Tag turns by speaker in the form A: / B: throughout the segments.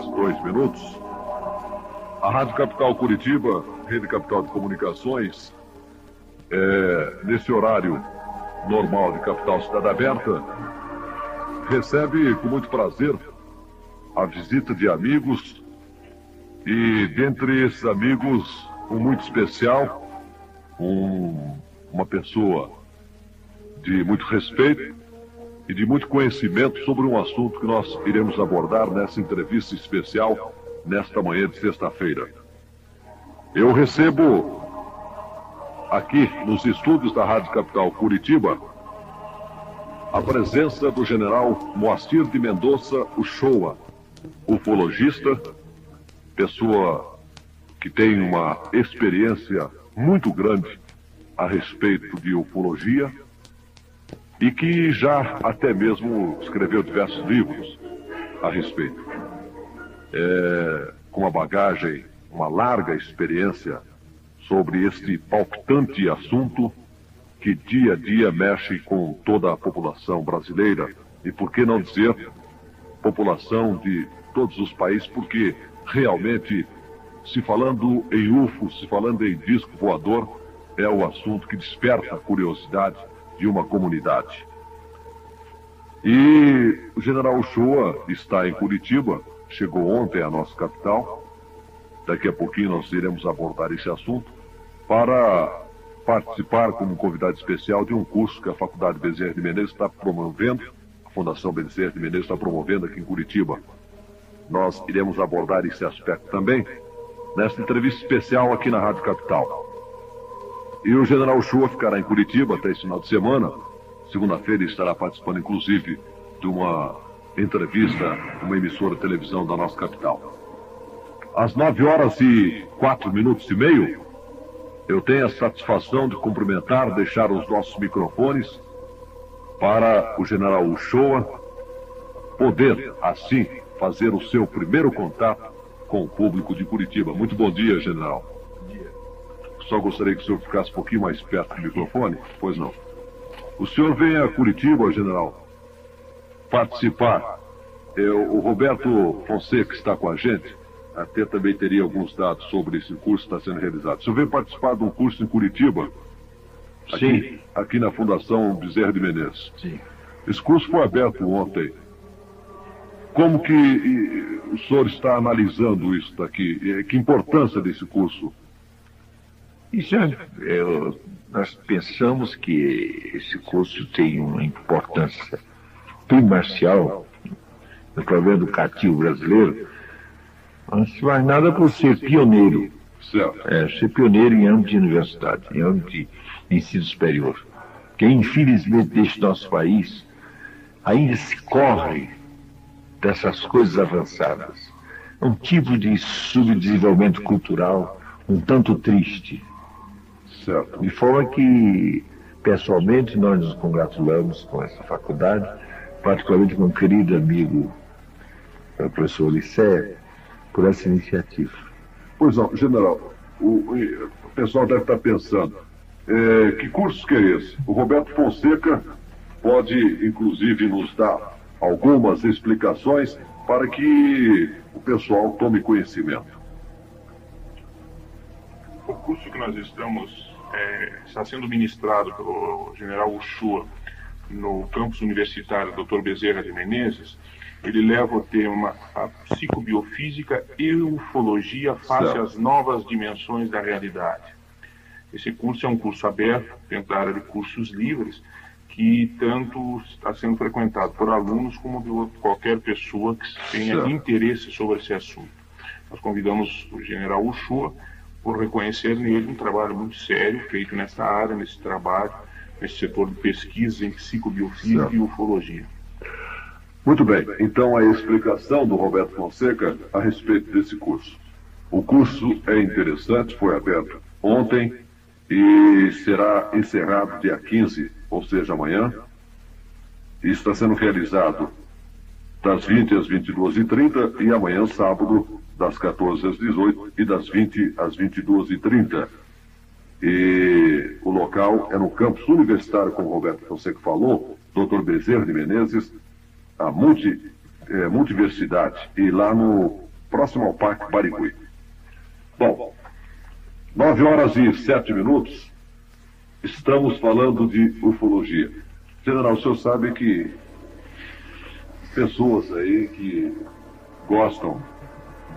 A: dia, são 9 horas 2 minutos. A Rádio Capital Curitiba, Rede Capital de Comunicações, é, nesse horário normal de Capital Cidade Aberta, recebe com muito prazer a visita de amigos e dentre esses amigos, um muito especial, um, uma pessoa de muito respeito e de muito conhecimento sobre um assunto que nós iremos abordar nessa entrevista especial nesta manhã de sexta-feira. Eu recebo aqui nos estúdios da Rádio Capital Curitiba a presença do general Moacir de Mendonça Uchoa, ufologista, pessoa que tem uma experiência muito grande a respeito de ufologia e que já até mesmo escreveu diversos livros a respeito. É, com uma bagagem, uma larga experiência sobre este palpitante assunto que dia a dia mexe com toda a população brasileira e, por que não dizer, população de todos os países, porque realmente, se falando em UFO, se falando em disco voador, é o assunto que desperta a curiosidade de uma comunidade. E o general Uchoa está em Curitiba, chegou ontem à nossa capital. Daqui a pouquinho nós iremos abordar esse assunto para participar como convidado especial de um curso que a Faculdade Bezerra de Menezes está promovendo, a Fundação Bezerra de Menezes está promovendo aqui em Curitiba. Nós iremos abordar esse aspecto também nesta entrevista especial aqui na Rádio Capital. E o general Chua ficará em Curitiba até esse final de semana. Segunda-feira estará participando, inclusive, de uma entrevista, uma emissora de televisão da nossa capital. Às nove horas e quatro minutos e meio, eu tenho a satisfação de cumprimentar, deixar os nossos microfones para o general Uchoa poder, assim, fazer o seu primeiro contato com o público de Curitiba. Muito bom dia, general. Só gostaria que o senhor ficasse um pouquinho mais perto do microfone. Pois não. O senhor vem a Curitiba, general, participar. É, o Roberto Fonseca está com a gente. Até também teria alguns dados sobre esse curso que está sendo realizado. O senhor vem participar de um curso em Curitiba? Aqui,
B: Sim.
A: Aqui na Fundação Bezerra de Menezes.
B: Sim.
A: Esse curso foi aberto ontem. Como que o senhor está analisando isso daqui? E, Que importância desse curso?
B: Isso é, eu- nós pensamos que esse curso tem uma importância primordial no problema educativo brasileiro, antes de mais nada por ser pioneiro, é, ser pioneiro em âmbito de universidade, em âmbito de ensino superior. Que infelizmente neste nosso país ainda se corre dessas coisas avançadas. Um tipo de subdesenvolvimento cultural um tanto triste.
A: Certo.
B: De forma que, pessoalmente, nós nos congratulamos com essa faculdade, particularmente com o querido amigo, eh, professor Lissé, por essa iniciativa.
A: Pois não, general, o, o- o pessoal deve estar pensando, é, que curso que é esse? O Roberto Fonseca pode, inclusive, nos dar algumas explicações para que o pessoal tome conhecimento.
C: O curso que nós estamos é, está sendo ministrado pelo general Uchoa no campus universitário Dr. Bezerra de Menezes. Ele leva o tema a psicobiofísica e ufologia face às novas dimensões da realidade. Esse curso é um curso aberto dentro da área de cursos livres que tanto está sendo frequentado por alunos como de qualquer pessoa que tenha
A: Certo.
C: interesse sobre esse assunto. Nós convidamos o general Uchoa por reconhecer nele um trabalho muito sério feito nessa área, nesse trabalho, nesse setor de pesquisa em psicobiofísica
A: Certo.
C: e ufologia.
A: Muito bem, então a explicação do Roberto Fonseca a respeito desse curso. O curso é interessante, foi aberto ontem e será encerrado dia 15, ou seja, amanhã. E está sendo realizado das 20 às 22h30 e amanhã, sábado, das 14 às 18 e das 20 às 22h30. E o local é no campus universitário, como Roberto Fonseca falou, Dr. Bezerra de Menezes, a multi é, Multiversidade, e lá no próximo ao Parque Barigui. Bom, 9 horas e 7 minutos, estamos falando de ufologia. General, o senhor sabe que pessoas aí que gostam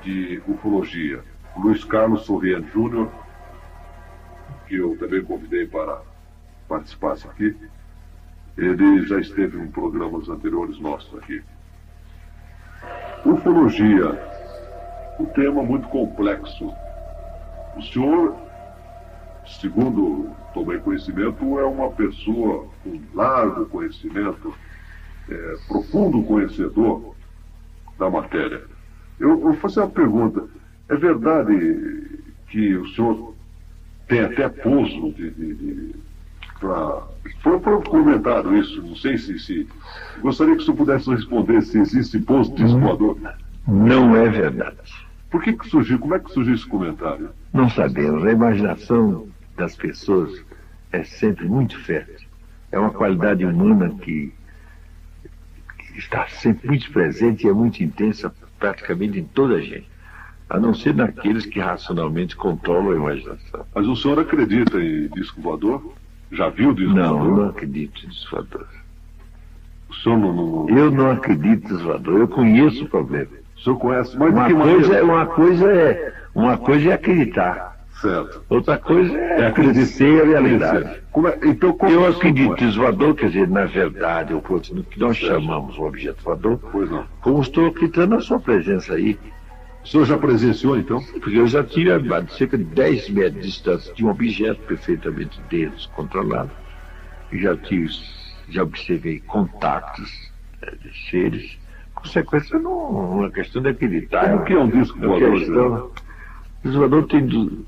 A: de ufologia, Luiz Carlos Sorrian Júnior, que eu também convidei para participar aqui, ele já esteve em programas anteriores nossos aqui. Ufologia, um tema muito complexo. O senhor, segundo tomei conhecimento, é uma pessoa com largo conhecimento, é, profundo conhecedor da matéria. Eu vou fazer uma pergunta. É verdade que o senhor tem até pouso de, de, de para. Foi, foi comentado isso, não sei se, se. Gostaria que o senhor pudesse responder se existe posto de voador.
B: Não é verdade.
A: Por que, que surgiu? Como é que surgiu esse comentário?
B: Não sabemos. A imaginação das pessoas é sempre muito fértil. É uma qualidade humana que, que está sempre muito presente e é muito intensa praticamente em toda a gente. A não ser naqueles que racionalmente controlam a imaginação.
A: Mas o senhor acredita em disco voador? Já viu disco
B: Não,
A: voador?
B: eu não acredito em disco voador.
A: O senhor não, não-
B: Eu não acredito em disco voador. Eu conheço o problema.
A: O senhor conhece, de
B: Uma
A: que
B: coisa,
A: maneira?
B: é- uma coisa é uma coisa é acreditar.
A: Certo.
B: Outra coisa é,
A: É
B: conhecer a realidade.
A: É- Então, como
B: Eu
A: o senhor
B: acredito em voador, quer dizer, na verdade, no que nós chamamos o objeto voador, como estou acreditando na sua presença aí.
A: O senhor já presenciou, então?
B: Porque eu já tive a cerca de 10 metros de distância de um objeto perfeitamente descontrolado. E já tive, já observei contatos eh, de seres. Consequência, não uma questão de acreditar.
A: Como que é um disco
B: uma
A: voador,
B: O disco voador tem,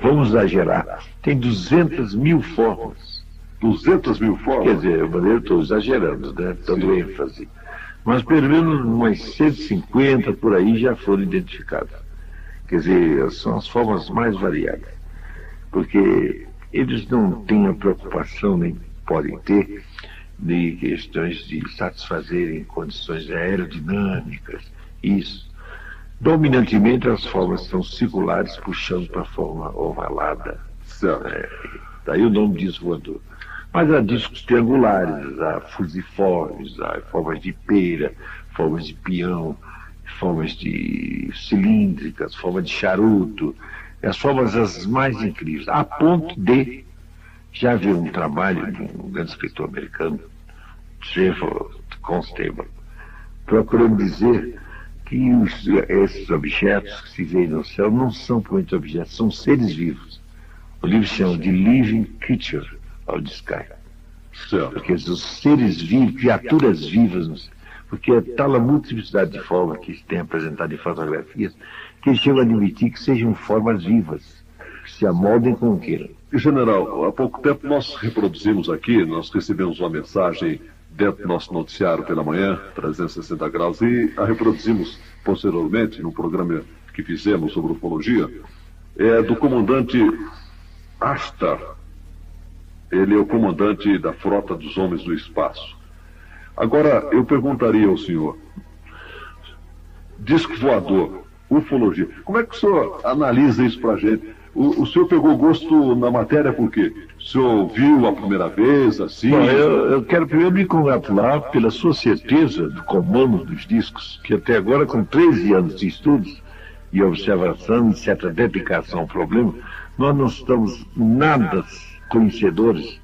B: vamos exagerar, tem 200 mil formas.
A: 200 mil formas?
B: Quer dizer, eu estou exagerando, né? Dando ênfase. Mas pelo menos umas 150 por aí já foram identificadas. Quer dizer, são as formas mais variadas. Porque eles não têm a preocupação, nem podem ter, de questões de satisfazerem condições aerodinâmicas, isso. Dominantemente as formas são circulares, puxando para a forma ovalada. É, daí o nome disco voador. Mas há discos triangulares, há fusiformes, há formas de pera, formas de peão, formas de cilíndricas, formas de charuto, as formas as mais incríveis, a ponto de já haver um trabalho de um grande escritor americano, Trevor Constable, procurando dizer que os- esses objetos que se veem no céu não são propriamente objetos, são seres vivos. O livro chama de Living Creature of the Sky. Porque os seres vivos, criaturas vivas, no céu. porque é tal a multiplicidade de formas que se tem apresentado em fotografias, que eles chegam a admitir que sejam formas vivas, que se amoldem como queiram.
A: General, há pouco tempo nós reproduzimos aqui, nós recebemos uma mensagem dentro do nosso noticiário pela manhã, 360 graus, e a reproduzimos posteriormente no programa que fizemos sobre ufologia, é do comandante Astar. Ele é o comandante da frota dos homens do espaço. Agora, eu perguntaria ao senhor, disco voador, ufologia, como é que o senhor analisa isso pra gente? O, o senhor pegou gosto na matéria por quê? O senhor viu a primeira vez, assim?
B: Bom, eu, eu quero primeiro me congratular pela sua certeza do comando dos discos, que até agora, com 13 anos de estudos e observação e certa dedicação ao problema, nós não estamos nada conhecedores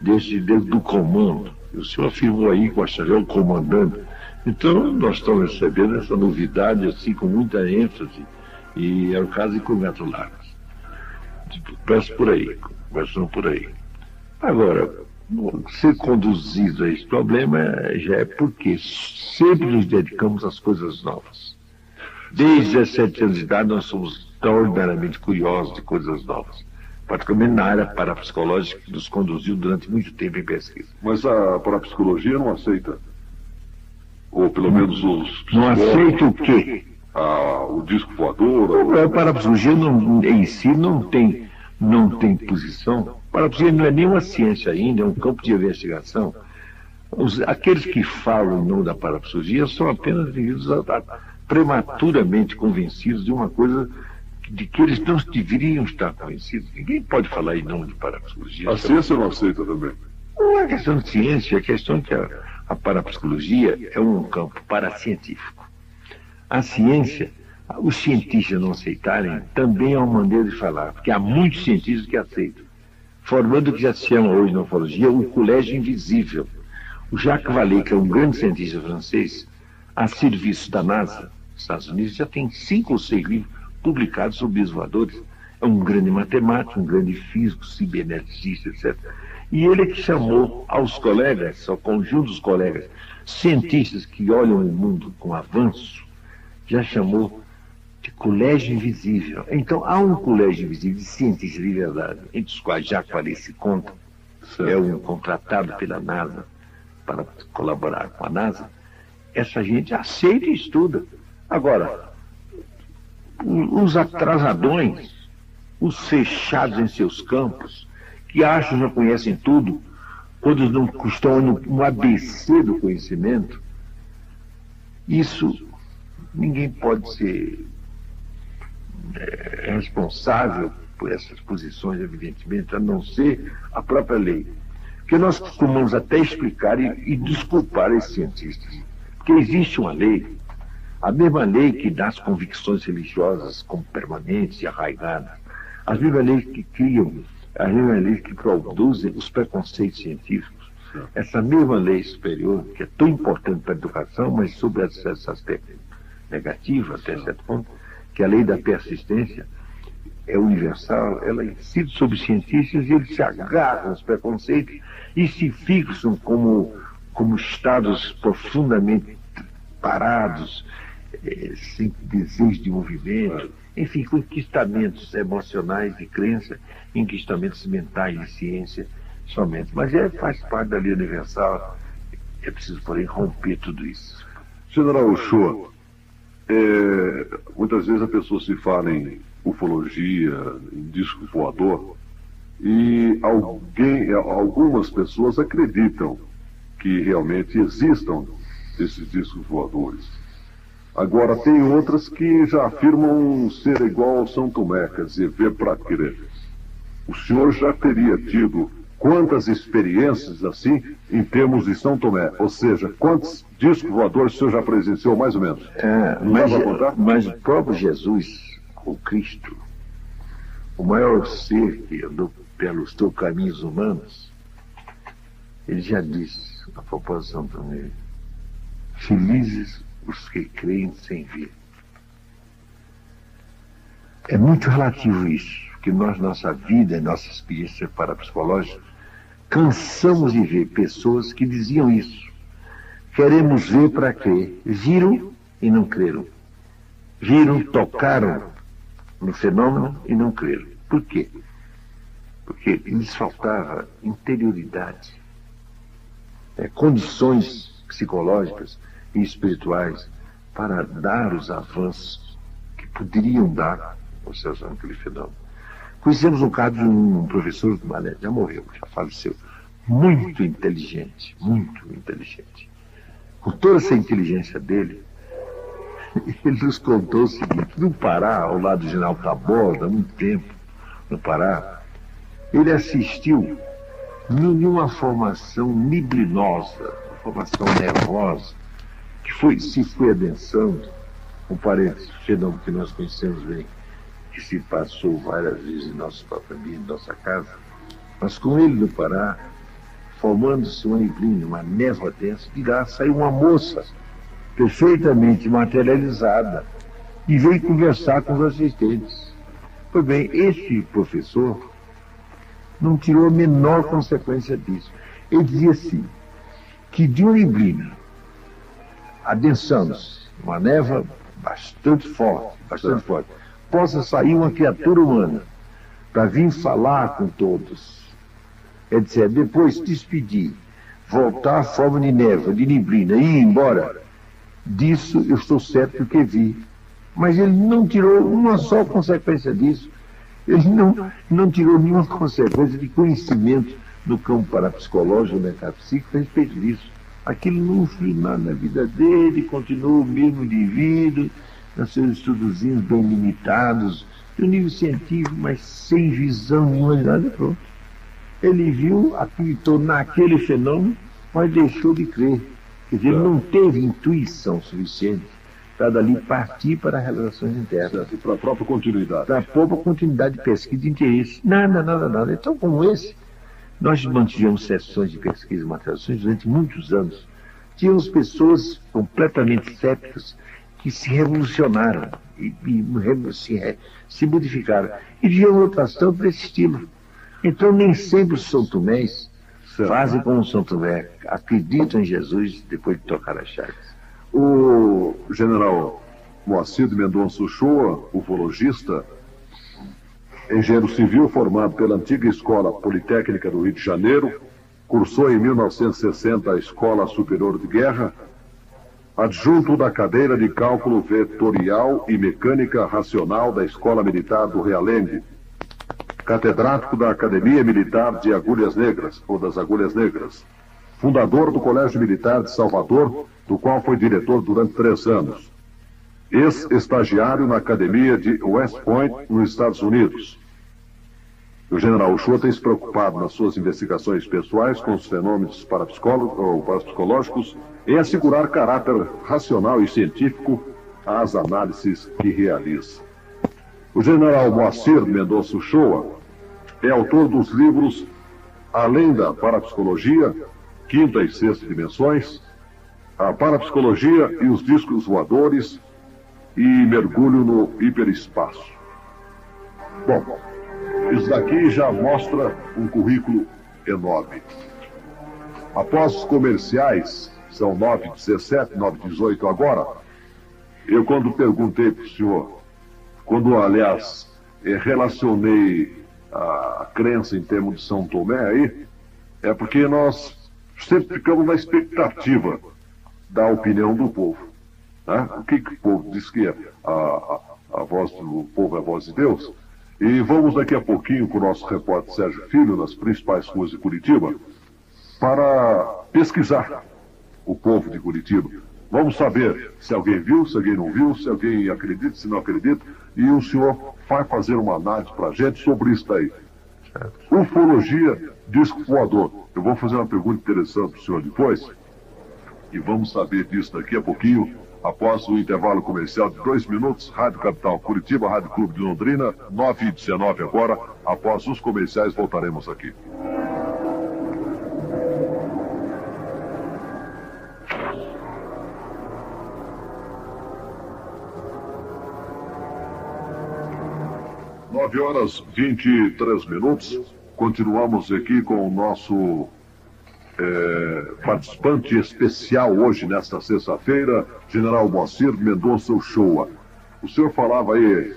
B: desse, de- do comando. O senhor afirmou aí que é o comandante. Então, nós estamos recebendo essa novidade assim com muita ênfase e é o caso de congratular-nos. Peço por aí, conversando por aí. Agora, ser conduzido a esse problema já é porque sempre nos dedicamos às coisas novas. Desde 17 anos de idade nós somos extraordinariamente curiosos de coisas novas. Particularmente na área parapsicológica que nos conduziu durante muito tempo em pesquisa.
A: Mas a parapsicologia não aceita. Ou pelo menos os
B: Não aceito o quê?
A: Ah, o disco voador.
B: A parapsicologia não, em si não tem, não tem posição. Parapsicologia não é nem uma ciência ainda, é um campo de investigação. Os, aqueles que falam em nome da parapsicologia são apenas indivíduos prematuramente convencidos de uma coisa de que eles não deveriam estar convencidos. Ninguém pode falar em nome de parapsicologia.
A: A ciência não aceita também.
B: Não é questão de ciência, é questão que a, a parapsicologia é um campo paracientífico. A ciência, os cientistas não aceitarem, também é uma maneira de falar, porque há muitos cientistas que aceitam, formando o que já se chama hoje na ufologia o colégio invisível. O Jacques Vallée, que é um grande cientista francês, a serviço da NASA, Estados Unidos, já tem cinco ou seis livros publicados sobre os voadores. É um grande matemático, um grande físico, ciberneticista, etc. E ele é que chamou aos colegas, ao conjunto dos colegas, cientistas que olham o mundo com avanço, já chamou de colégio invisível. Então, há um colégio invisível de cientistas de verdade, entre os quais já se conta, é um contratado pela NASA para colaborar com a NASA. Essa gente aceita e estuda. Agora, os atrasadões, os fechados em seus campos, que acham que já conhecem tudo, quando não estão no, no ABC do conhecimento, isso ninguém pode ser é, responsável por essas posições, evidentemente, a não ser a própria lei. Porque nós costumamos até explicar e, e desculpar esses cientistas. Porque existe uma lei a mesma lei que dá as convicções religiosas como permanentes e arraigadas, as mesmas leis que criam, as mesmas leis que produzem os preconceitos científicos, essa mesma lei superior, que é tão importante para a educação, mas sobre esse aspecto negativo, até certo ponto, que a lei da persistência é universal, ela incide sobre cientistas e eles se agarram aos preconceitos e se fixam como, como estados profundamente parados, é, sem desejo de movimento, enfim, conquistamentos emocionais de crença, conquistamentos mentais de ciência somente. Mas é, faz parte da lei universal, é preciso, porém, romper tudo isso.
A: General Ochoa, é, muitas vezes a pessoa se fala em ufologia, em disco voador, e alguém, algumas pessoas acreditam que realmente existam esses discos voadores. Agora, tem outras que já afirmam ser igual ao São Tomé, quer dizer, ver para crer. O senhor já teria tido quantas experiências assim em termos de São Tomé? Ou seja, quantos discos voadores o senhor já presenciou, mais ou menos?
B: É, mas, mas o próprio Jesus, o Cristo, o maior ser que andou pelos teus caminhos humanos, ele já disse, a proposição também, felizes os que creem sem ver. É muito relativo isso, que nós, nossa vida, nossa experiência parapsicológica, cansamos de ver pessoas que diziam isso. Queremos ver para quê? Viram e não creram. Viram, tocaram no fenômeno e não creram. Por quê? Porque lhes faltava interioridade, é, condições psicológicas e espirituais para dar os avanços que poderiam dar os seus aquele fenômeno. Conhecemos um caso de um professor do Mané, já morreu, já faleceu, muito inteligente, muito inteligente. Com toda essa inteligência dele, ele nos contou o seguinte: no Pará, ao lado do general Taborda, há muito tempo, no Pará, ele assistiu numa formação niblinosa, formação nervosa, que foi, se foi adensando, parênteses, fenômeno que nós conhecemos bem, que se passou várias vezes em nossa família, em nossa casa, mas com ele no Pará, formando-se uma neblina, uma névoa densa, de lá saiu uma moça, perfeitamente materializada, e veio conversar com os assistentes. Pois bem, esse professor não tirou a menor consequência disso. Ele dizia assim, que de uma neblina adensando-se, uma neva bastante forte, bastante forte, possa sair uma criatura humana para vir falar com todos, é dizer, depois despedir, voltar à forma de neva, de neblina ir embora, disso eu estou certo que vi. Mas ele não tirou uma só consequência disso. Ele não, não tirou nenhuma consequência de conhecimento no campo parapsicológico, metafísico a respeito disso. Aquilo não fez nada na vida dele, continuou o mesmo indivíduo, com seus estudozinhos bem limitados, de um nível científico, mas sem visão nenhuma de nada, pronto. Ele viu, acreditou naquele fenômeno, mas deixou de crer. Quer dizer, ele não teve intuição suficiente para dali partir para relações internas.
A: Para a própria continuidade.
B: Para a própria continuidade de pesquisa de interesse. Nada, nada, nada. Então, como esse, nós mantivemos sessões de pesquisa e materializações durante muitos anos. Tínhamos pessoas completamente céticas que se revolucionaram e, e se, se, modificaram. E viam rotação para esse estilo. Então, nem sempre os São Tomés fazem como São Tomé, acreditam em Jesus depois de tocar as chaves.
A: O general Moacir de Mendonça Uchoa, ufologista, engenheiro civil formado pela antiga Escola Politécnica do Rio de Janeiro, cursou em 1960 a Escola Superior de Guerra, adjunto da cadeira de cálculo vetorial e mecânica racional da Escola Militar do Realengue, catedrático da Academia Militar de Agulhas Negras, ou das Agulhas Negras, fundador do Colégio Militar de Salvador, do qual foi diretor durante três anos. Ex-estagiário na Academia de West Point, nos Estados Unidos. O general Uchoa tem se preocupado nas suas investigações pessoais com os fenômenos parapsicológicos em assegurar caráter racional e científico às análises que realiza. O general Moacir Mendonça Uchoa é autor dos livros Além da Parapsicologia, Quinta e Sexta Dimensões, a parapsicologia e os discos voadores e mergulho no hiperespaço. Bom, isso daqui já mostra um currículo enorme. Após os comerciais, são 9h17, 9h18 agora, eu quando perguntei para o senhor, quando, aliás, eh, relacionei a crença em termos de São Tomé aí, é porque nós sempre ficamos na expectativa da opinião do povo. Né? O que, que o povo diz que é a, a, a voz do povo é a voz de Deus? E vamos daqui a pouquinho com o nosso repórter Sérgio Filho, nas principais ruas de Curitiba, para pesquisar o povo de Curitiba. Vamos saber se alguém viu, se alguém não viu, se alguém acredita, se não acredita, e o senhor vai fazer uma análise para a gente sobre isso daí. Ufologia, disco voador. Eu vou fazer uma pergunta interessante para o senhor depois, e vamos saber disso daqui a pouquinho, após o intervalo comercial de dois minutos. Rádio Capital Curitiba, Rádio Clube de Londrina, 9 e 19 agora. Após os comerciais, voltaremos aqui. Nove horas vinte e três minutos. Continuamos aqui com o nosso é, participante especial hoje, nesta sexta-feira, General Moacir Mendonça Uchoa. O senhor falava aí,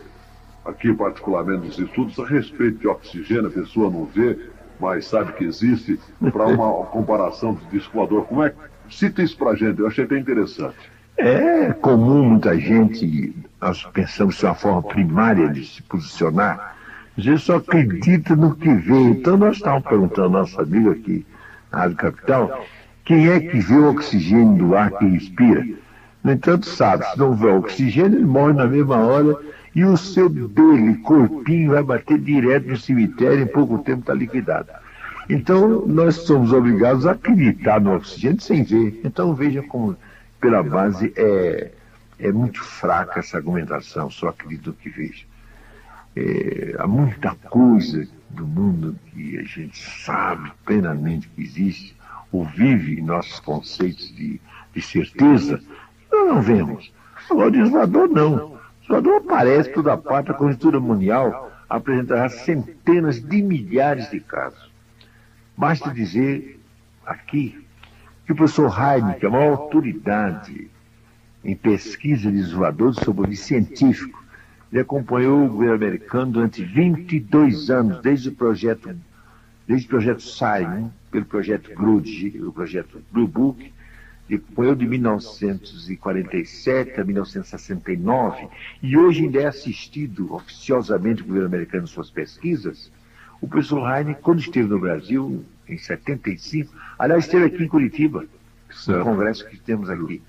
A: aqui particularmente nos estudos, a respeito de oxigênio, a pessoa não vê, mas sabe que existe, para uma comparação de disco voador. Como é Cita isso para a gente, eu achei até interessante.
B: É comum muita gente, nós pensamos de uma forma primária de se posicionar, a gente só acredita no que vê. Então nós estávamos perguntando ao nosso amigo aqui, Rádio Capital, quem é que vê o oxigênio do ar que respira? No entanto, sabe, se não vê oxigênio, ele morre na mesma hora e o seu dele, corpinho, vai bater direto no cemitério e em pouco tempo está liquidado. Então, nós somos obrigados a acreditar no oxigênio sem ver. Então, veja como, pela base, é, é muito fraca essa argumentação, só acredito que vejo. É, há muita coisa do mundo que a gente sabe plenamente que existe, ou vive em nossos conceitos de, de certeza, nós não vemos. Agora, o desvador não. O desvador aparece toda parte, a conjuntura mundial apresentará centenas de milhares de casos. Basta dizer aqui que o professor Heine, que é a maior autoridade em pesquisa de desvadores sobre o científico, ele acompanhou o governo americano durante 22 anos, desde o projeto, desde o projeto Simon, pelo projeto Grudge, o projeto Blue Book, ele acompanhou de 1947 a 1969, e hoje ainda é assistido oficiosamente o governo americano em suas pesquisas. O professor Heine, quando esteve no Brasil, em 75, aliás, esteve aqui em Curitiba, no congresso que temos aqui.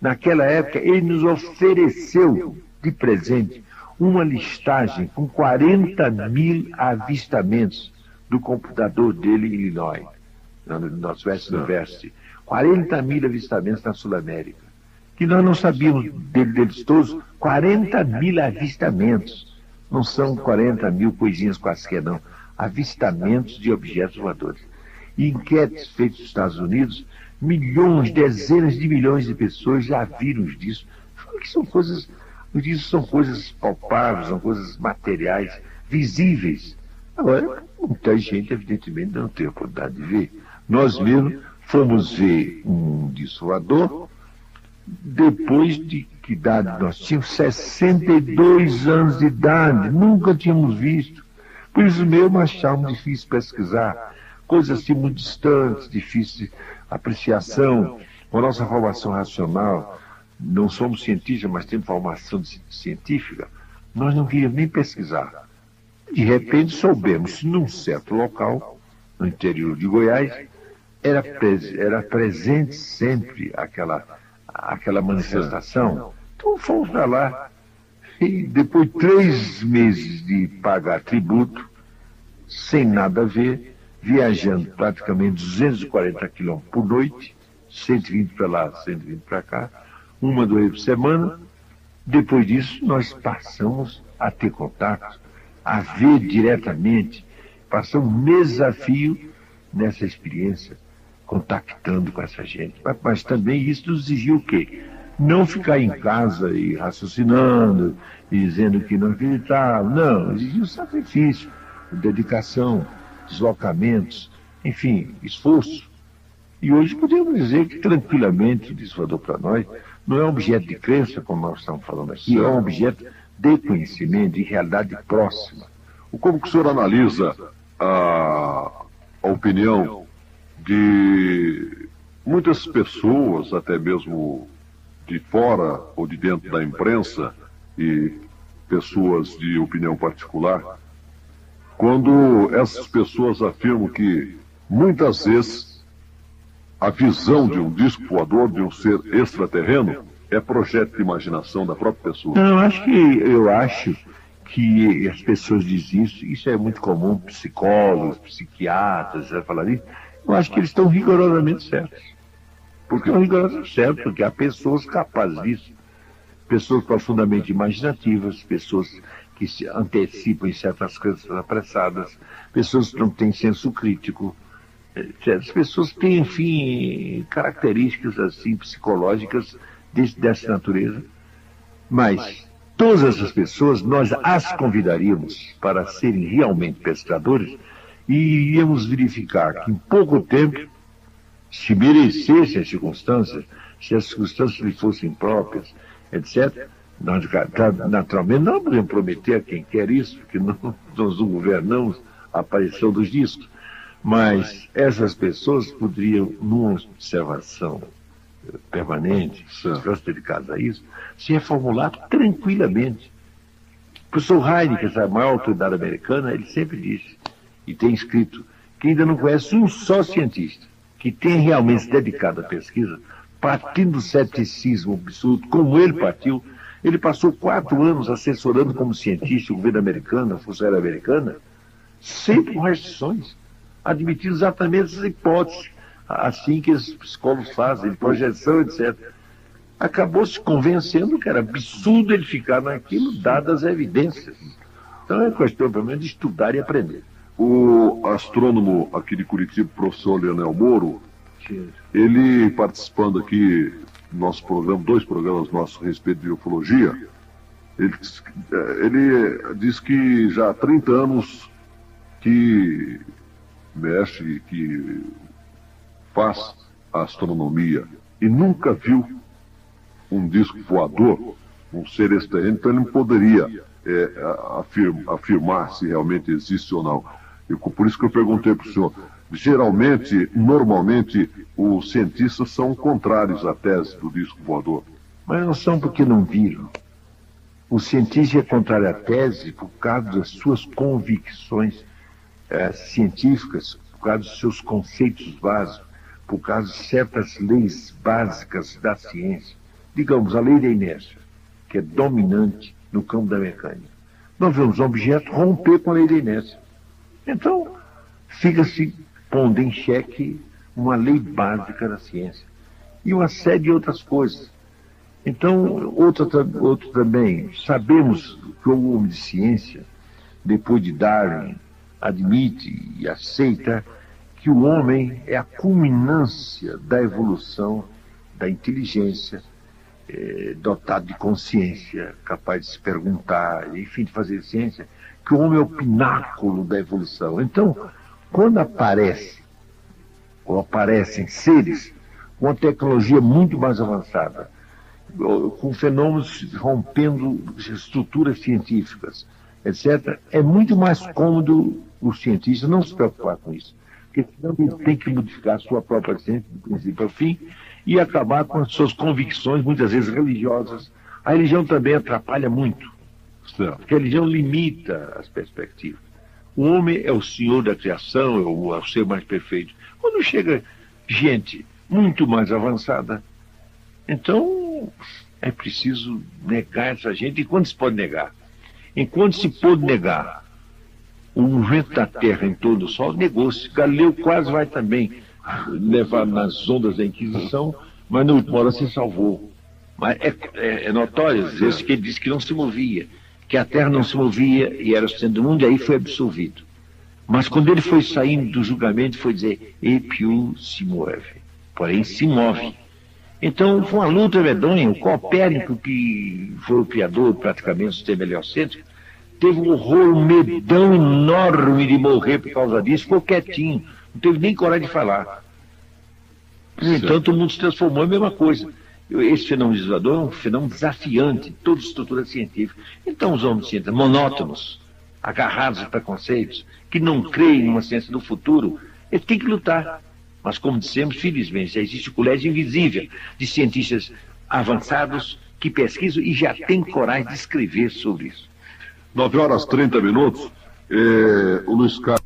B: Naquela época, ele nos ofereceu de presente uma listagem com 40 mil avistamentos do computador dele em Illinois, no Northwest University. 40 mil avistamentos na Sul América. Que nós não sabíamos dele, deles todos, 40 mil avistamentos. Não são 40 mil coisinhas quaisquer, não. Avistamentos de objetos voadores. E enquetes feitas nos Estados Unidos, milhões, dezenas de milhões de pessoas já viram disso. Que são coisas, isso são coisas palpáveis, são coisas materiais, visíveis. Agora, muita gente, evidentemente, não tem a oportunidade de ver. Nós mesmos fomos ver um dissuador depois de que idade nós tínhamos 62 anos de idade, nunca tínhamos visto. Por isso mesmo achávamos difícil pesquisar, coisas assim muito distantes, difícil de apreciação, com a nossa formação racional, não somos cientistas, mas temos formação científica, nós não queríamos nem pesquisar. De repente soubemos, num certo local, no interior de Goiás, era, pres era presente sempre aquela, aquela manifestação. Então fomos para lá. E depois de três meses de pagar tributo, sem nada a ver, viajando praticamente 240 quilômetros por noite, 120 para lá, 120 para cá, uma, duas por semana. Depois disso, nós passamos a ter contato, a ver diretamente, passamos um desafio nessa experiência, contactando com essa gente. Mas, mas também isso nos exigiu o quê? Não ficar em casa e raciocinando, e dizendo que não acreditava. Não, exigiu sacrifício, dedicação, deslocamentos, enfim, esforço. E hoje podemos dizer que tranquilamente o dissuador para nós não é um objeto de crença, como nós estamos falando aqui, é um objeto de conhecimento, de realidade próxima.
A: Como que o senhor analisa a, a opinião de muitas pessoas, até mesmo de fora ou de dentro da imprensa, e pessoas de opinião particular, quando essas pessoas afirmam que muitas vezes a visão de um disco voador, de um ser extraterreno, é projeto de imaginação da própria pessoa.
B: Não, acho que eu acho que as pessoas dizem isso, isso é muito comum, psicólogos, psiquiatras já falaram isso. Eu acho que eles estão rigorosamente certos. Porque estão rigorosamente certos, porque há pessoas capazes disso. Pessoas profundamente imaginativas, pessoas que se antecipam em certas coisas apressadas, pessoas que não têm senso crítico, certas pessoas têm, enfim, características assim psicológicas desse, dessa natureza. Mas todas essas pessoas nós as convidaríamos para serem realmente pescadores e iríamos verificar que em pouco tempo, se merecessem as circunstâncias, se as circunstâncias lhe fossem próprias, etc., nós, naturalmente, não podemos prometer a quem quer isso, porque não, nós não governamos a aparição dos discos. Mas essas pessoas poderiam, numa observação permanente, se fosse dedicado a isso, se reformular tranquilamente. O professor Heineken, essa maior autoridade americana, ele sempre disse, e tem escrito, que ainda não conhece um só cientista que tenha realmente se dedicado à pesquisa, partindo do ceticismo absoluto, como ele partiu, ele passou quatro anos assessorando como cientista o governo americano, a Força Aérea Americana, sempre com restrições, admitindo exatamente essas hipóteses, assim que os psicólogos fazem, projeção, etc. Acabou se convencendo que era absurdo ele ficar naquilo, dadas as evidências. Então é questão, pelo menos, de estudar e aprender.
A: O astrônomo aqui de Curitiba, professor Leonel Moro, ele participando aqui nosso programa, dois programas nossos a respeito de ufologia, ele, ele diz que já há 30 anos que mexe, que faz astronomia e nunca viu um disco voador, um ser extraterreno, então ele não poderia é, afirma, afirmar se realmente existe ou não. E por isso que eu perguntei para o senhor, geralmente, normalmente, os cientistas são contrários à tese do disco voador.
B: Mas não são porque não viram. O cientista é contrário à tese por causa das suas convicções é, científicas, por causa dos seus conceitos básicos, por causa de certas leis básicas da ciência. Digamos, a lei da inércia, que é dominante no campo da mecânica. Nós vemos um objeto romper com a lei da inércia. Então, fica-se pondo em xeque uma lei básica da ciência. E uma série de outras coisas. Então, outro, outro também, sabemos que o homem de ciência, depois de Darwin, admite e aceita que o homem é a culminância da evolução da inteligência, é, dotado de consciência, capaz de se perguntar, enfim, de fazer ciência, que o homem é o pináculo da evolução. Então, quando aparece, ou aparecem seres com uma tecnologia muito mais avançada, com fenômenos rompendo estruturas científicas, etc., é muito mais cômodo o cientista não se preocupar com isso. Porque senão ele tem que modificar a sua própria ciência, do princípio ao fim, e acabar com as suas convicções, muitas vezes religiosas. A religião também atrapalha muito, porque a religião limita as perspectivas. O homem é o senhor da criação, é o, é o ser mais perfeito. Quando chega gente muito mais avançada, então é preciso negar essa gente. E quando se pode negar? Enquanto se pode negar o movimento da Terra em torno do Sol, negou-se. Galileu quase vai também levar nas ondas da Inquisição, mas no último hora se salvou. Mas é, é, é notório vezes que ele disse que não se movia, que a Terra não se movia e era o centro do mundo, e aí foi absolvido. Mas quando ele foi saindo do julgamento, foi dizer, Epiu se move, porém se move. Então foi uma luta medonha. O Copérnico, que foi o criador praticamente do sistema heliocêntrico, teve um horror, um medão enorme de morrer por causa disso, ficou quietinho, não teve nem coragem de falar. No entanto, o mundo se transformou em a mesma coisa. Esse fenômeno isolador é um fenômeno desafiante, toda estrutura científica. Então, os homens cientistas, monótonos, agarrados a preconceitos, que não creem numa ciência do futuro, eles têm que lutar. Mas, como dissemos, felizmente, já existe o colégio invisível de cientistas avançados que pesquisam e já têm coragem de escrever sobre isso.
A: 9 horas 30 minutos. O Luiz Carlos.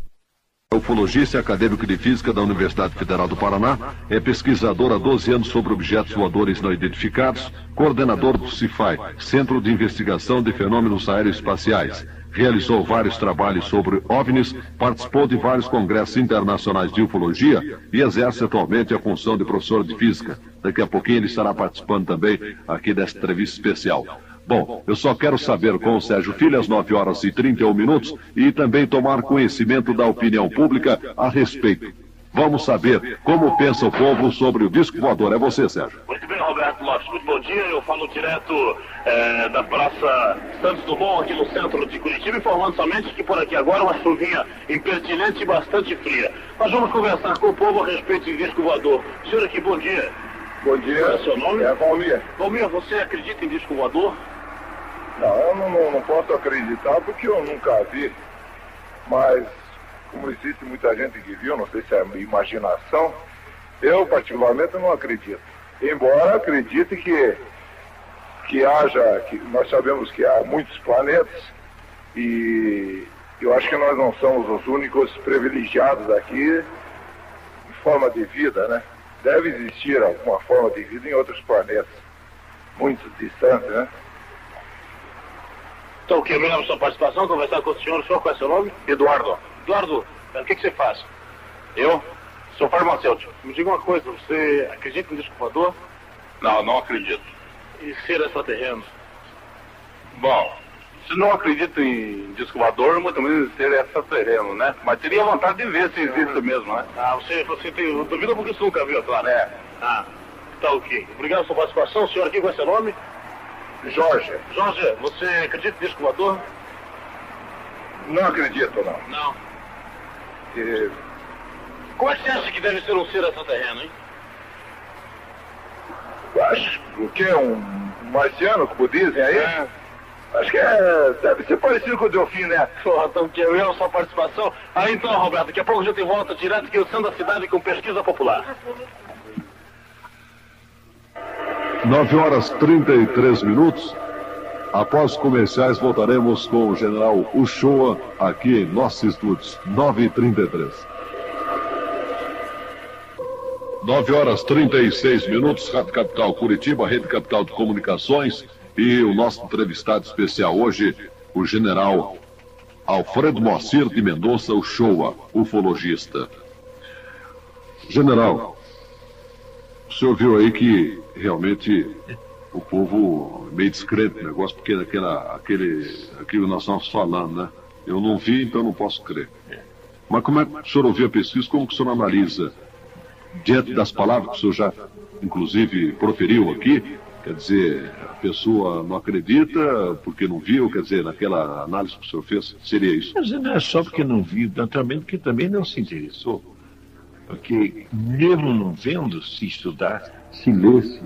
A: É ufologista e acadêmico de física da Universidade Federal do Paraná, é pesquisador há 12 anos sobre objetos voadores não identificados, coordenador do CIFAI, Centro de Investigação de Fenômenos Aeroespaciais. Realizou vários trabalhos sobre OVNIs, participou de vários congressos internacionais de ufologia e exerce atualmente a função de professor de física. Daqui a pouquinho ele estará participando também aqui desta entrevista especial. Bom, eu só quero saber com o Sérgio Filho às 9 horas e 31 minutos e também tomar conhecimento da opinião pública a respeito. Vamos saber como pensa o povo sobre o disco voador. É você, Sérgio.
D: Muito bem, Roberto Lopes. Muito bom dia. Eu falo direto é, da Praça Santos Dumont, aqui no centro de Curitiba, informando somente que por aqui agora uma chuvinha impertinente e bastante fria. Nós vamos conversar com o povo a respeito de disco voador. Senhor aqui, bom dia.
E: Bom dia.
D: Qual é o seu nome?
E: É Valmir.
D: Valmir, você acredita em disco voador?
E: Não, eu não, não, posso acreditar porque eu nunca vi. Mas, como existe muita gente que viu, não sei se é imaginação, eu particularmente não acredito. Embora acredite que, que haja, que nós sabemos que há muitos planetas e eu acho que nós não somos os únicos privilegiados aqui em forma de vida, né? Deve existir alguma forma de vida em outros planetas, muito distantes, né?
D: Então, que? Eu me lembro sua participação, conversar com o senhor. O senhor qual é seu nome?
E: Eduardo,
D: Eduardo, o que, que você faz?
E: eu sou farmacêutico.
D: Me diga uma coisa, você acredita em disco voador
E: Não, não acredito.
D: e ser extraterreno?
E: Bom, se não acredito em disco voador, muito menos em ser extraterreno, né? Mas teria vontade de ver se existe mesmo, né?
D: Ah, você, você tem dúvida porque você nunca viu, é claro.
E: É.
D: Ah, tá ok. Obrigado pela sua participação. O senhor aqui, qual é seu nome?
E: Jorge,
D: Jorge, você acredita em disco voador?
E: não acredito, não.
D: Não.
E: E,
D: Como é que você acha que deve ser um ser extraterreno, hein?
E: acho o que? Um, um marciano, como dizem aí?
D: É.
E: Acho que é, deve ser parecido com o Delfim, né?
D: Porra, então que eu a sua participação. Aí então, Roberto, daqui a pouco a gente volta direto aqui no centro da cidade com pesquisa popular.
A: 9 horas 33 minutos. Após comerciais, voltaremos com o general Uchoa aqui em nossos estúdios. 9h33. 9 horas 36 minutos, Rádio Capital Curitiba, Rede Capital de Comunicações e o nosso entrevistado especial hoje, o general Alfredo Moacir de Mendonça, o Showa, ufologista. General, o senhor viu aí que realmente o povo meio descrente no negócio, porque aquela, aquele, aquilo que nós estamos falando, né? Eu não vi, então não posso crer. Mas como é que o senhor ouviu a pesquisa, como que o senhor analisa, diante das palavras que o senhor já, inclusive, proferiu aqui, quer dizer, a pessoa não acredita porque não viu, quer dizer, naquela análise que o senhor fez, seria isso?
B: Mas não é só porque não viu, também porque também não se interessou. Porque mesmo não vendo, se estudar, se lesse,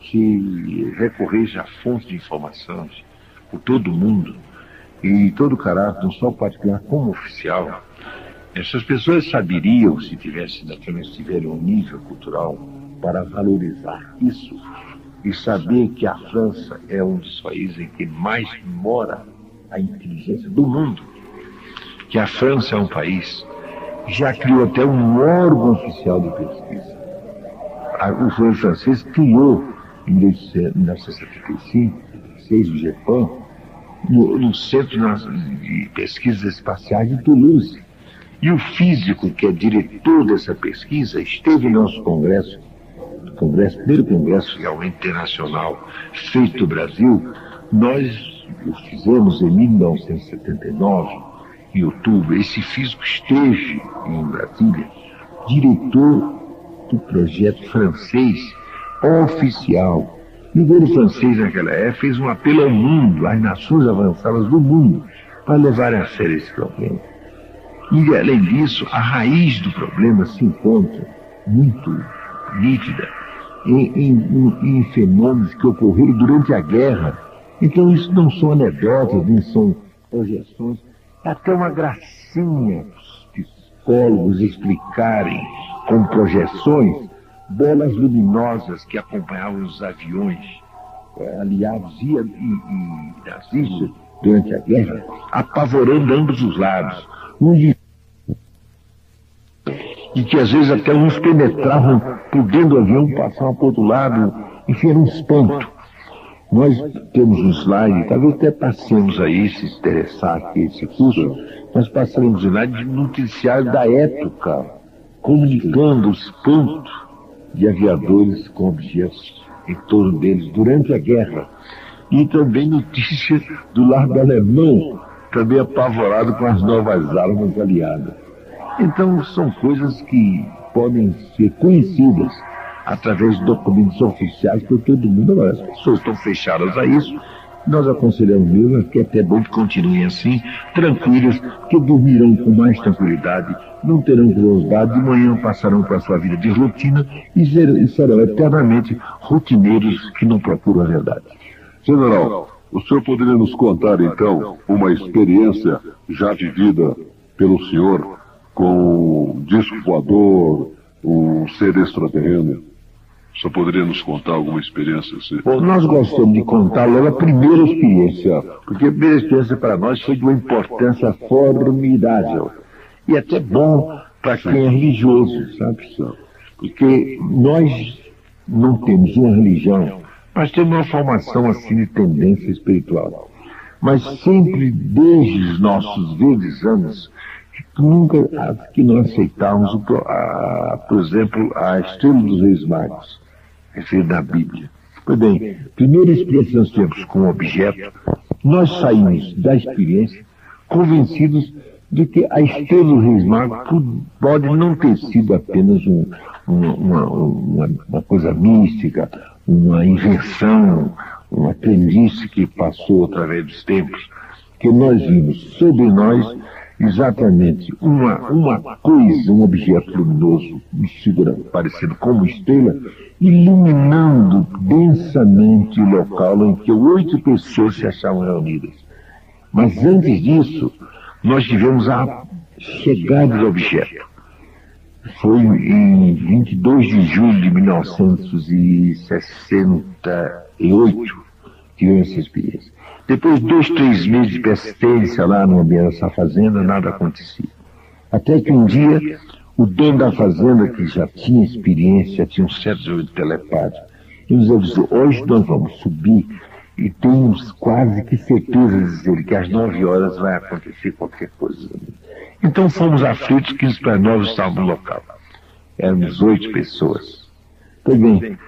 B: se recorresse a fontes de informações por todo mundo, e todo o caráter, não só particular como oficial, essas pessoas saberiam, se tivessem, naturalmente, tiverem um nível cultural para valorizar isso e saber que a França é um dos países em que mais mora a inteligência do mundo, que a França é um país já criou até um órgão oficial de pesquisa. O governo francês criou, em 1975, 6 do Japão, no, no Centro de Pesquisas Espaciais de Toulouse. E o físico, que é diretor dessa pesquisa, esteve no nosso congresso, congresso primeiro congresso realmente internacional feito no Brasil. Nós o fizemos em 1979, em outubro. Esse físico esteve em Brasília, diretor do projeto francês oficial o governo francês naquela época fez um apelo ao mundo, às nações avançadas do mundo, para levarem a sério esse problema. E, além disso, a raiz do problema se encontra muito nítida em, em, em fenômenos que ocorreram durante a guerra. Então, isso não são anedotas, nem são projeções. É até uma gracinha os psicólogos explicarem com projeções bolas luminosas que acompanhavam os aviões é, aliados e, e, e nazistas durante a guerra, apavorando ambos os lados. Um. E que às vezes até uns penetravam por dentro do avião, passavam para o outro lado, enfim, era um espanto. Nós temos um slide, talvez até passemos aí, se interessar aqui esse curso, nós passaremos um slide de noticiário da época, comunicando o espanto de aviadores com objetos em torno deles durante a guerra. E também notícia do lado alemão, também apavorado com as novas armas aliadas. Então, são coisas que podem ser conhecidas através de documentos oficiais por todo mundo. As pessoas estão fechadas a isso nós aconselhamos mesmo que até bom que continuem assim, tranquilas, que dormirão com mais tranquilidade, não terão curiosidade, de manhã passarão para a sua vida de rotina e serão eternamente rotineiros que não procuram a verdade.
A: General, o senhor poderia nos contar então uma experiência já vivida pelo senhor com um disco voador, um ser extraterreno? Só poderia nos contar alguma experiência? Assim?
B: Bom, nós gostamos de contar logo a primeira experiência, porque a primeira experiência para nós foi de uma importância formidável. E até bom para quem é religioso, sabe? Porque nós não temos uma religião, mas temos uma formação assim de tendência espiritual. Mas sempre, desde os nossos verdes anos, nunca que nós aceitávamos, por exemplo, a estrela dos reis magos referido da Bíblia. Pois bem, primeira experiência que nós temos com o objeto, nós saímos da experiência convencidos de que a estrela do Reis pode não ter sido apenas um, uma, uma, uma, coisa mística, uma invenção, uma crendice que passou através dos tempos, que nós vimos sobre nós exatamente uma, uma coisa, um objeto luminoso, parecido com uma estrela, iluminando densamente o local em que oito pessoas se achavam reunidas. Mas antes disso, nós tivemos a chegada do objeto. Foi em 22 de julho de 1968 que tivemos essa experiência. Depois de dois, três meses de persistência lá no ambiente dessa fazenda, nada acontecia. Até que um dia o dono da fazenda, que já tinha experiência, tinha um certo de telepático, ele nos avisou, hoje nós vamos subir e temos quase que certeza de dizer que às nove horas vai acontecer qualquer coisa. Então fomos aflitos, 15 para nove estávamos no local. Éramos oito pessoas. Pois bem,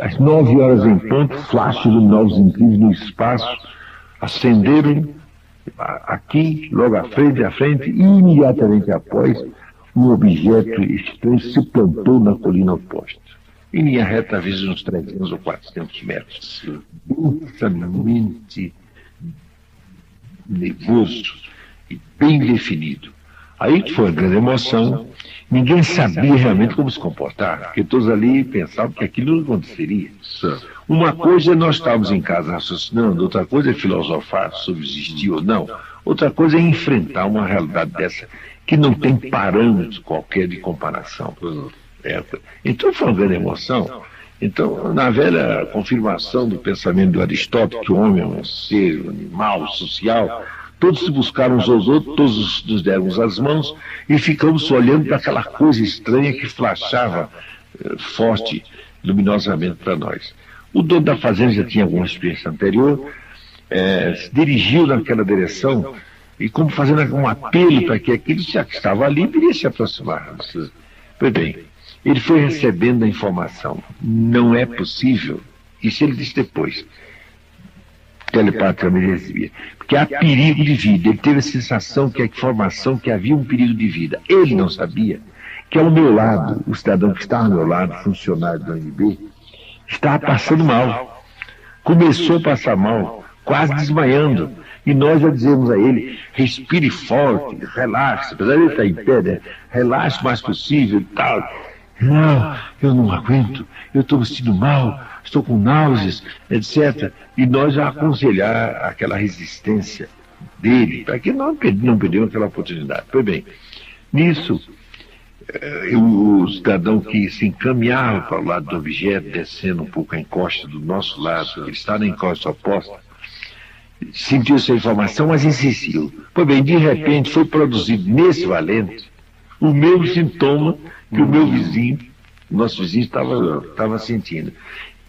B: às nove horas em ponto, flashes luminosos incríveis no espaço acenderam aqui, logo à frente, à frente, e imediatamente após, um objeto estranho se plantou na colina oposta. Em linha reta, às vezes uns 300 ou 400 metros. Intensamente nervoso e bem definido. Aí foi grande emoção. Ninguém sabia realmente como se comportar, porque todos ali pensavam que aquilo não aconteceria. Uma coisa é nós estávamos em casa raciocinando, outra coisa é filosofar sobre existir ou não, outra coisa é enfrentar uma realidade dessa que não tem parâmetro qualquer de comparação. É, então foi uma grande emoção. Então, na velha confirmação do pensamento do Aristóteles, que o homem é um ser animal, social, todos se buscaram uns aos outros, todos nos deram as mãos e ficamos olhando para aquela coisa estranha que flashava eh, forte, luminosamente para nós. O dono da fazenda já tinha alguma experiência anterior, eh, se dirigiu naquela direção e como fazendo um apelo para que aquilo já que estava ali viria se aproximar. Pois bem, ele foi recebendo a informação. Não é possível. Isso ele disse depois. Telepaticamente recebia. Porque há perigo de vida. Ele teve a sensação que a informação que havia um perigo de vida. Ele não sabia que ao meu lado, o cidadão que estava ao meu lado, funcionário do ANB, estava passando mal. Começou a passar mal, quase desmaiando e nós já dizemos a ele, respire forte, relaxe, apesar de ele estar em pé, né? relaxe o mais possível e tal. Não, eu não aguento, eu estou me sentindo mal, estou com náuseas, etc. E nós já aconselhar aquela resistência dele, para que não, não perdeu aquela oportunidade. Pois bem, nisso, eh, o cidadão que se encaminhava para o lado do objeto, descendo um pouco a encosta do nosso lado, ele está na encosta oposta, sentiu essa informação, mas insistiu. Pois bem, de repente foi produzido nesse valente o mesmo sintoma que o meu vizinho, nosso vizinho, estava, estava sentindo.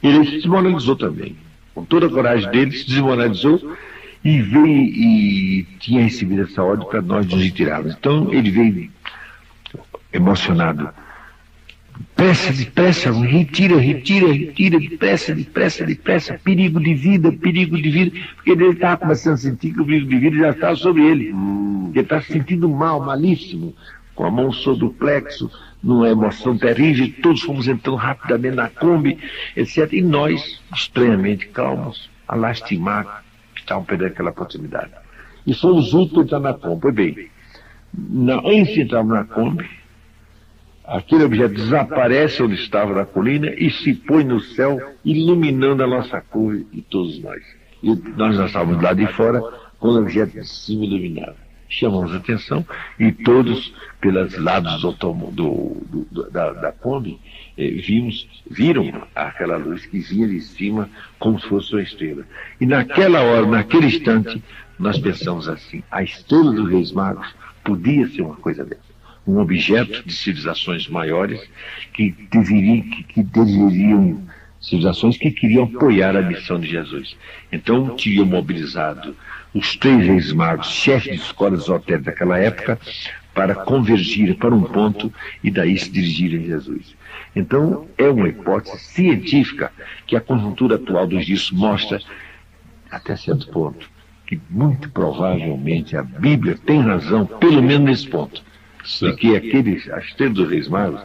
B: Ele se desmoralizou também. Com toda a coragem dele, se desmoralizou e veio e tinha recebido essa ordem para nós nos retirarmos. Então ele veio emocionado Depressa, depressa, retira, retira, retira, depressa, depressa, depressa, perigo de vida, perigo de vida, porque ele estava começando a sentir que o perigo de vida já estava sobre ele. Ele está se sentindo mal, malíssimo, com a mão sobre o plexo, numa emoção terrível, todos fomos entrando rapidamente na Kombi, etc. E nós, estranhamente calmos, a lastimar que estavam perdendo aquela oportunidade. E fomos juntos entrar na Kombi. Pois bem, na, antes de entrarmos na Kombi, aquele objeto desaparece onde estava na colina e se põe no céu, iluminando a nossa cor e todos nós. E nós já estávamos lá de fora, quando o objeto de cima iluminava. Chamamos a atenção e todos, pelos lados do, do, do, da, da Kombi, eh, vimos, viram aquela luz que vinha de cima como se fosse uma estrela. E naquela hora, naquele instante, nós pensamos assim: a estrela dos Reis Magos podia ser uma coisa dessa um objeto de civilizações maiores que deveriam, que, que deveriam civilizações que queriam apoiar a missão de Jesus. Então, tinham mobilizado os três reis magos, chefes de escolas esotéricas daquela época, para convergir para um ponto e daí se dirigirem a Jesus. Então, é uma hipótese científica que a conjuntura atual dos dias mostra, até certo ponto, que muito provavelmente a Bíblia tem razão, pelo menos nesse ponto de que aquele, a estrela dos Reis Magos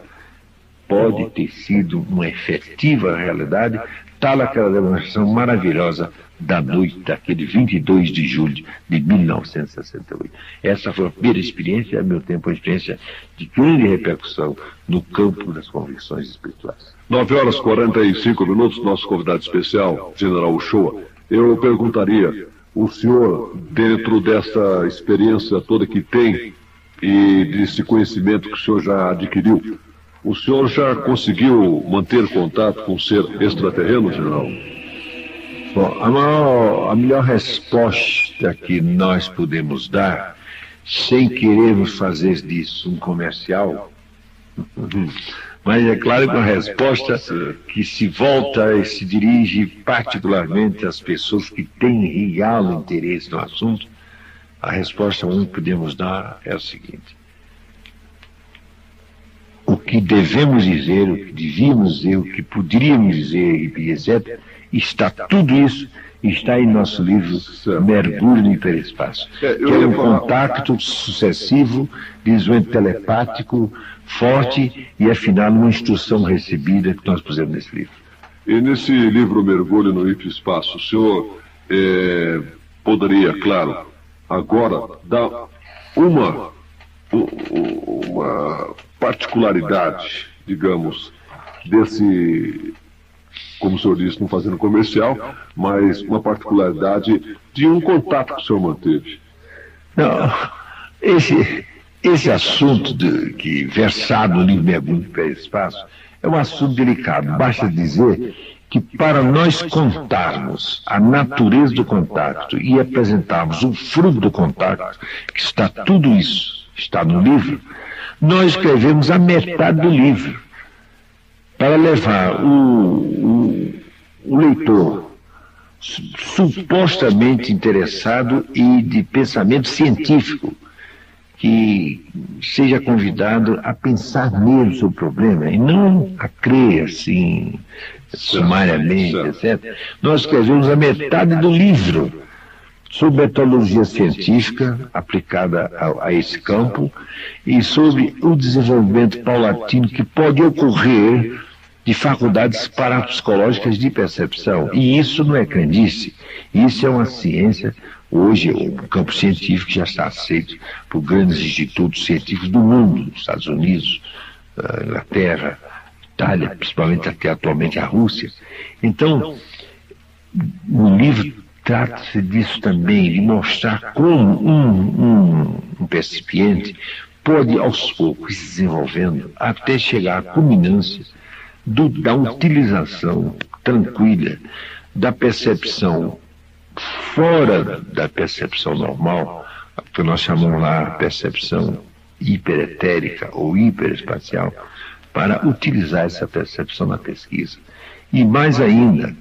B: pode ter sido uma efetiva realidade, tal aquela demonstração maravilhosa da noite daquele 22 de julho de 1968. Essa foi a primeira experiência, ao meu tempo, uma experiência de grande repercussão no campo das convicções espirituais.
A: 9 horas e 45 minutos, nosso convidado especial, General Uchoa. Eu perguntaria, o senhor, dentro dessa experiência toda que tem, e desse conhecimento que o senhor já adquiriu, o senhor já conseguiu manter contato com o ser extraterreno, general?
B: Bom, a, maior, a melhor resposta que nós podemos dar, sem querermos fazer disso um comercial, Mas é claro que a resposta que se volta e se dirige particularmente às pessoas que têm real interesse no assunto, a resposta única que podemos dar é a seguinte: que devemos dizer, o que devíamos dizer, o que poderíamos dizer, etc., está tudo isso está em nosso livro Mergulho no Hiperespaço, é, que é um contacto sucessivo, desenvolvimento telepático, forte e, afinal, uma instrução recebida que nós pusemos nesse livro.
A: E nesse livro Mergulho no Hiperespaço, o senhor é, poderia, claro, agora dar uma, uma particularidade, digamos, desse como o senhor disse, não fazendo comercial, mas uma particularidade de um contato que o senhor manteve.
B: Não, esse, esse assunto de, que versado no livro Mergulho para Espaço é um assunto delicado. Basta dizer que para nós contarmos a natureza do contato e apresentarmos o fruto do contato, que está tudo isso, está no livro, nós escrevemos a metade do livro para levar o, o, o leitor supostamente interessado e de pensamento científico que seja convidado a pensar nele sobre o problema e não a crer assim sumariamente, etc. Nós escrevemos a metade do livro sobre metodologia científica aplicada a, a, esse campo e sobre o desenvolvimento paulatino que pode ocorrer de faculdades parapsicológicas de percepção. E isso não é crendice, isso é uma ciência, hoje, um campo científico já está aceito por grandes institutos científicos do mundo, Estados Unidos, Inglaterra, Itália, principalmente até atualmente a Rússia. Então, o livro trata-se disso também, de mostrar como um, um, um percipiente pode aos poucos se desenvolvendo até chegar à culminância do, da utilização tranquila da percepção fora da percepção normal, que nós chamamos lá percepção hiperetérica ou hiperespacial, para utilizar essa percepção na pesquisa. E mais ainda,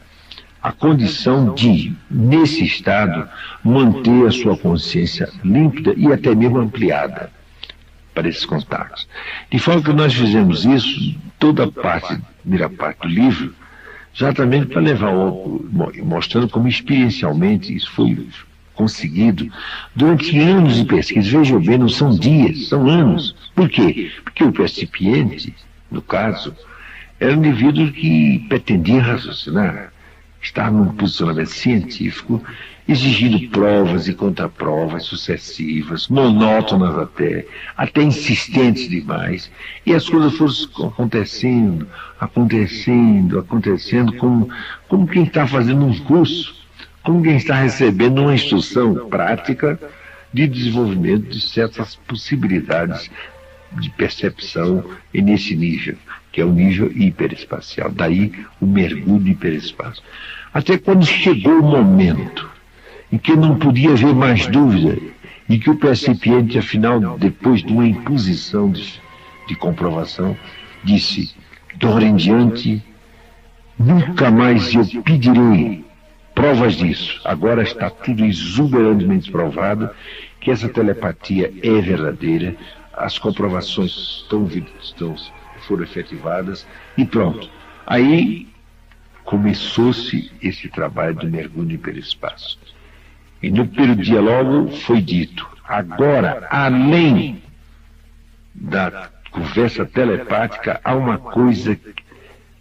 B: a condição de, nesse estado, manter a sua consciência límpida e até mesmo ampliada para esses contatos. De forma que nós fizemos isso, toda a parte, primeira parte do livro, exatamente para levar, mostrando como experiencialmente isso foi conseguido durante anos de pesquisa. Vejam bem, não são dias, são anos. Por quê? Porque o recipiente, no caso, era um indivíduo que pretendia raciocinar, estar num posicionamento científico exigindo provas e contraprovas sucessivas, monótonas até, até insistentes demais. E as coisas foram acontecendo, acontecendo, acontecendo, como, como quem está fazendo um curso, como quem está recebendo uma instrução prática de desenvolvimento de certas possibilidades de percepção nesse nível, que é o nível hiperespacial. Daí o mergulho hiperespacial. Até quando chegou o momento em que não podia haver mais dúvida e que o recipiente, afinal, depois de uma imposição de, de comprovação, disse: de em diante, nunca mais eu pedirei provas disso. Agora está tudo exuberantemente provado que essa telepatia é verdadeira, as comprovações estão, estão foram efetivadas e pronto. Aí começou-se esse trabalho do mergulho hiperespaço. E no primeiro dia logo foi dito: agora, além da conversa telepática, há uma coisa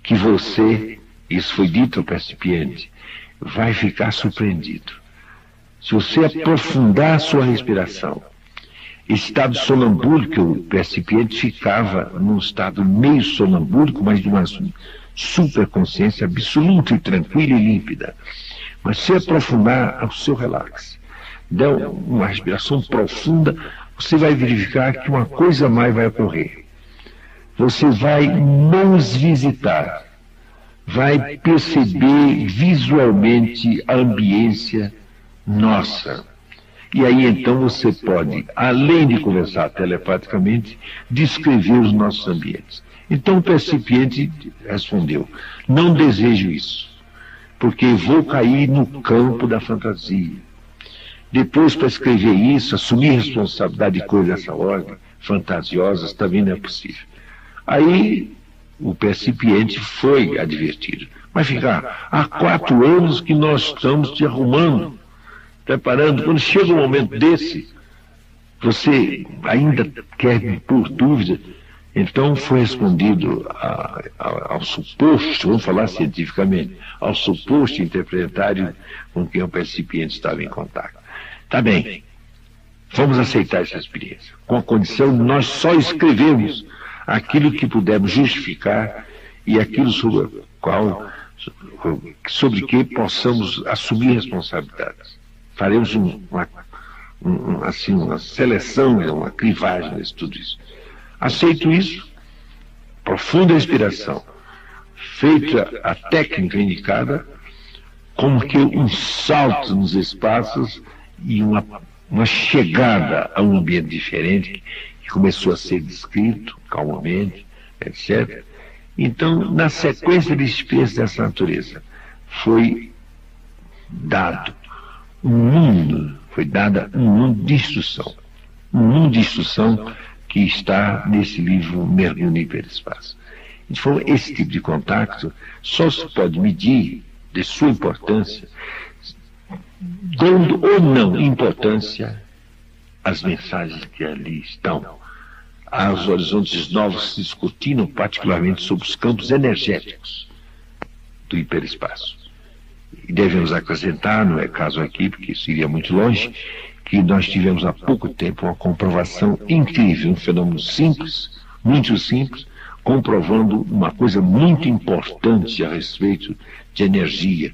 B: que você, isso foi dito ao percipiente, vai ficar surpreendido. Se você aprofundar a sua respiração, estado sonambúlico, o percipiente ficava num estado meio sonambúlico, mas de uma superconsciência absoluta e tranquila e límpida. Mas se aprofundar ao seu relax, der uma respiração profunda, você vai verificar que uma coisa mais vai ocorrer. Você vai nos visitar, vai perceber visualmente a ambiência nossa. E aí então você pode, além de conversar telepaticamente, descrever os nossos ambientes. Então o percipiente respondeu: Não desejo isso, porque vou cair no campo da fantasia. Depois, para escrever isso, assumir responsabilidade de coisas dessa ordem, fantasiosas, também não é possível. Aí o percipiente foi advertido. Mas ficar, há quatro anos que nós estamos te arrumando, preparando. Quando chega um momento desse, você ainda quer pôr dúvida. Então foi respondido a, a, ao suposto, vamos falar cientificamente, ao suposto interpretário com quem o percipiente estava em contato. Tá bem, vamos aceitar essa experiência, com a condição de nós só escrevemos aquilo que pudermos justificar e aquilo sobre qual sobre que possamos assumir responsabilidades. Faremos um, uma, um, assim, uma seleção, uma crivagem de tudo isso. Aceito isso, profunda inspiração, feita a técnica indicada, como que um salto nos espaços e uma, uma chegada a um ambiente diferente que começou a ser descrito calmamente, etc. Então, na sequência de experiências dessa natureza, foi dado um mundo, foi dada um mundo de instrução. Um mundo de instrução que está nesse livro Mergulho no Hiperespaço. Então, esse tipo de contato só se pode medir de sua importância dando ou não importância às mensagens que ali estão. Aos horizontes novos se discutindo particularmente sobre os campos energéticos do hiperespaço. Devemos acrescentar, não é caso aqui, porque isso iria muito longe, que nós tivemos há pouco tempo uma comprovação incrível, um fenômeno simples, muito simples, comprovando uma coisa muito importante a respeito de energia,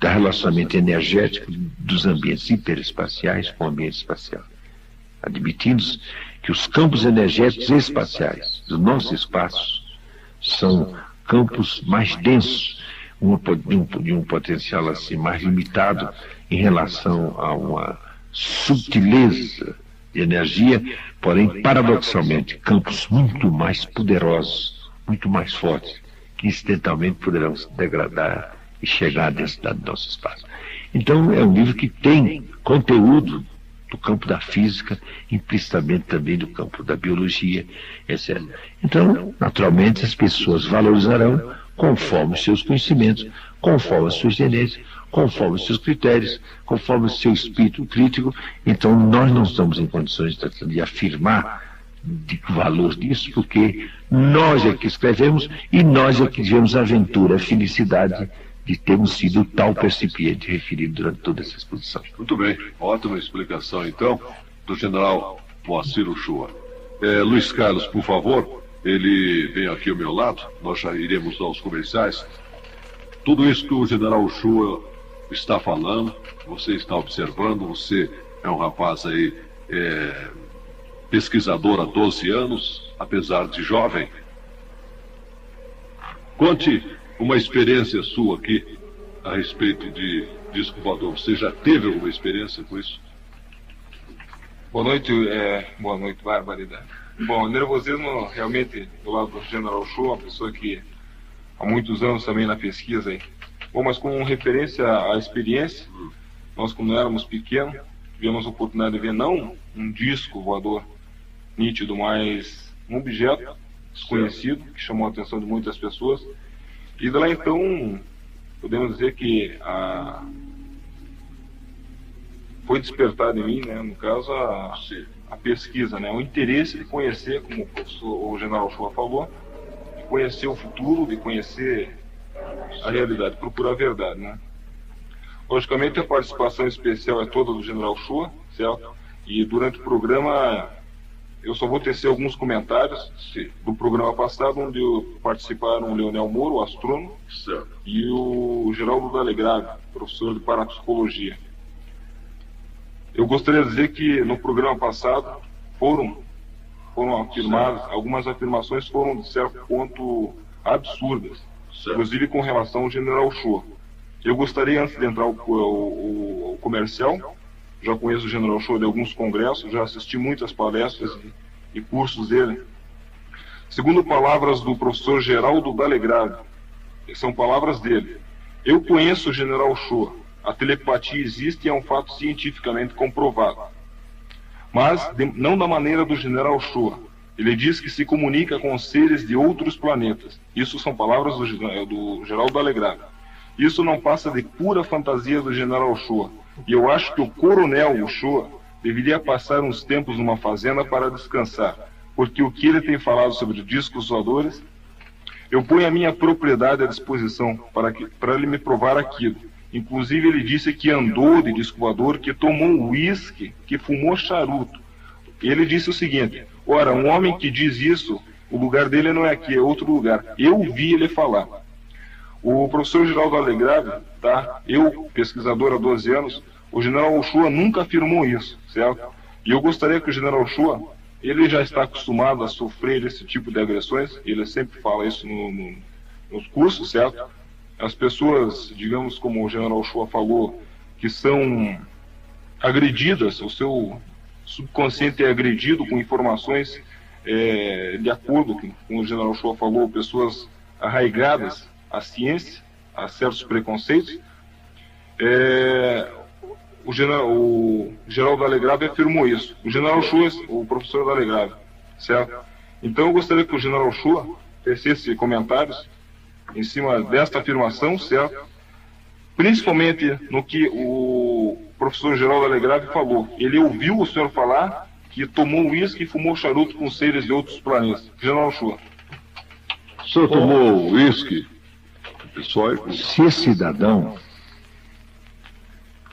B: do relacionamento energético dos ambientes hiperespaciais com o ambiente espacial. Admitindo que os campos energéticos espaciais do nosso espaço são campos mais densos, uma, de, um, de um potencial assim mais limitado em relação a uma subtileza de energia, porém, paradoxalmente, campos muito mais poderosos, muito mais fortes, que incidentalmente poderão se degradar e chegar à densidade do nosso espaço. Então, é um livro que tem conteúdo do campo da física, implicitamente também do campo da biologia, etc. Então, naturalmente, as pessoas valorizarão conforme os seus conhecimentos, conforme as suas tendências, conforme os seus critérios, conforme o seu espírito crítico. Então, nós não estamos em condições de, afirmar de valor disso, porque nós é que escrevemos e nós é que tivemos a aventura, a felicidade de termos sido tal percipiente referido durante toda essa exposição.
A: Muito bem, ótima explicação então do general Moacir Uchoa. É, Luiz Carlos, por favor, ele vem aqui ao meu lado, nós já iremos aos comerciais. Tudo isso que o general Uchoa está falando, você está observando, você é um rapaz aí é, pesquisador há 12 anos, apesar de jovem. Conte uma experiência sua aqui a respeito de disco voador. Você já teve alguma experiência com isso?
F: Boa noite, é, boa noite, barbaridade. Bom, nervosismo realmente do lado do General Show, uma pessoa que há muitos anos também na pesquisa. Bom, mas com referência à experiência, nós quando éramos pequenos, tivemos a oportunidade de ver não um disco voador nítido, mas um objeto desconhecido que chamou a atenção de muitas pessoas e de lá então, podemos dizer que a... foi despertado em mim, né, no caso, a, a pesquisa, né, o interesse de conhecer, como o, professor, o general Chua falou, de conhecer o futuro, de conhecer a realidade, procurar a verdade. Né. Logicamente, a participação especial é toda do general Chua, certo? E durante o programa eu só vou tecer alguns comentários do programa passado, onde participaram o Leonel Moro, o astrônomo, certo. e o Geraldo Dalegrave, professor de parapsicologia. Eu gostaria de dizer que no programa passado foram, foram afirmadas, algumas afirmações foram, de certo ponto, absurdas, certo. inclusive com relação ao general Shoa. Eu gostaria, antes de entrar o, o, o comercial, já conheço o General Show de alguns congressos, já assisti muitas palestras e, e cursos dele. Segundo palavras do professor Geraldo Dalegrave, são palavras dele. Eu conheço o General Shoa. A telepatia existe e é um fato cientificamente comprovado. Mas de, não da maneira do General Shoa. Ele diz que se comunica com seres de outros planetas. Isso são palavras do, do Geraldo Dalegrave. Isso não passa de pura fantasia do General Shoa. E eu acho que o Coronel Shoa deveria passar uns tempos numa fazenda para descansar porque o que ele tem falado sobre discos voadores, eu ponho a minha propriedade à disposição para, que, para ele me provar aquilo. Inclusive, ele disse que andou de disco voador, que tomou uísque, que fumou charuto. Ele disse o seguinte: ora, um homem que diz isso, o lugar dele não é aqui, é outro lugar. Eu vi ele falar. O professor Geraldo Alegrave, tá? eu, pesquisador há 12 anos, o general Oshua nunca afirmou isso, certo? E eu gostaria que o general Oshua ele já está acostumado a sofrer esse tipo de agressões, ele sempre fala isso no, no, nos cursos, certo? As pessoas, digamos, como o general Chua falou, que são agredidas, o seu subconsciente é agredido com informações é, de acordo com, o general Chua falou, pessoas arraigadas à ciência, a certos preconceitos. É, o general, o Geraldo Alegrave afirmou isso. O general Chua, o professor Alegrave, certo? Então eu gostaria que o general Chua tecesse comentários em cima desta afirmação, certo? Principalmente no que o professor Geraldo Alegrave falou. Ele ouviu o senhor falar que tomou uísque e fumou charuto com seres de outros planetas. General Chua.
B: O senhor tomou uísque? Se esse cidadão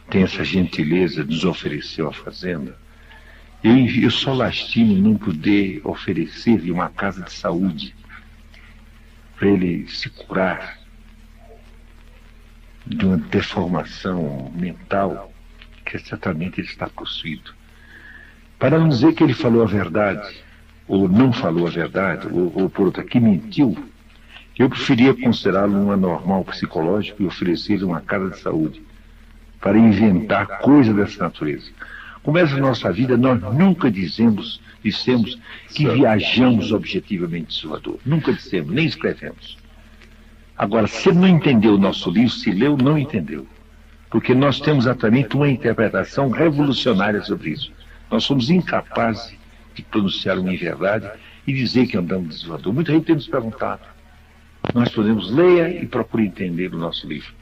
B: tem essa gentileza de nos oferecer a fazenda, eu, só lastimo não poder oferecer-lhe uma casa de saúde para ele se curar de uma deformação mental que certamente ele está possuído. Para não dizer que ele falou a verdade, ou não falou a verdade, ou, ou por outra, que mentiu, eu preferia considerá-lo um anormal psicológico e oferecer-lhe uma casa de saúde para inventar coisa dessa natureza. Começa a nossa vida, nós nunca dizemos, dissemos que viajamos objetivamente Salvador. Nunca dissemos, nem escrevemos. Agora, se não entendeu o nosso livro, se leu, não entendeu. Porque nós temos exatamente uma interpretação revolucionária sobre isso. Nós somos incapazes de pronunciar uma verdade e dizer que andamos de Salvador. Muita gente tem nos perguntado. Nós podemos leia e procure entender o nosso livro.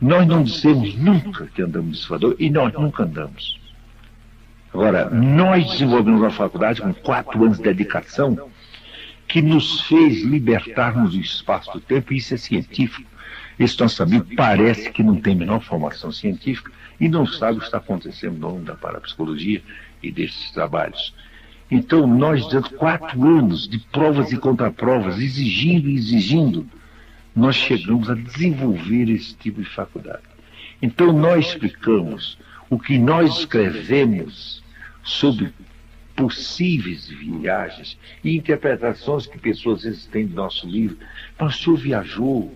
B: Nós não dissemos nunca que andamos de Salvador e nós nunca andamos. Agora, nós desenvolvemos uma faculdade com quatro anos de dedicação que nos fez libertarmos do espaço do tempo, e isso é científico. Esse nosso amigo parece que não tem menor formação científica e não sabe o que está acontecendo no mundo da parapsicologia e desses trabalhos. Então, nós, durante quatro anos de provas e contraprovas, exigindo e exigindo, nós chegamos a desenvolver esse tipo de faculdade. Então nós explicamos o que nós escrevemos sobre possíveis viagens e interpretações que pessoas vezes têm do nosso livro. Mas o senhor viajou.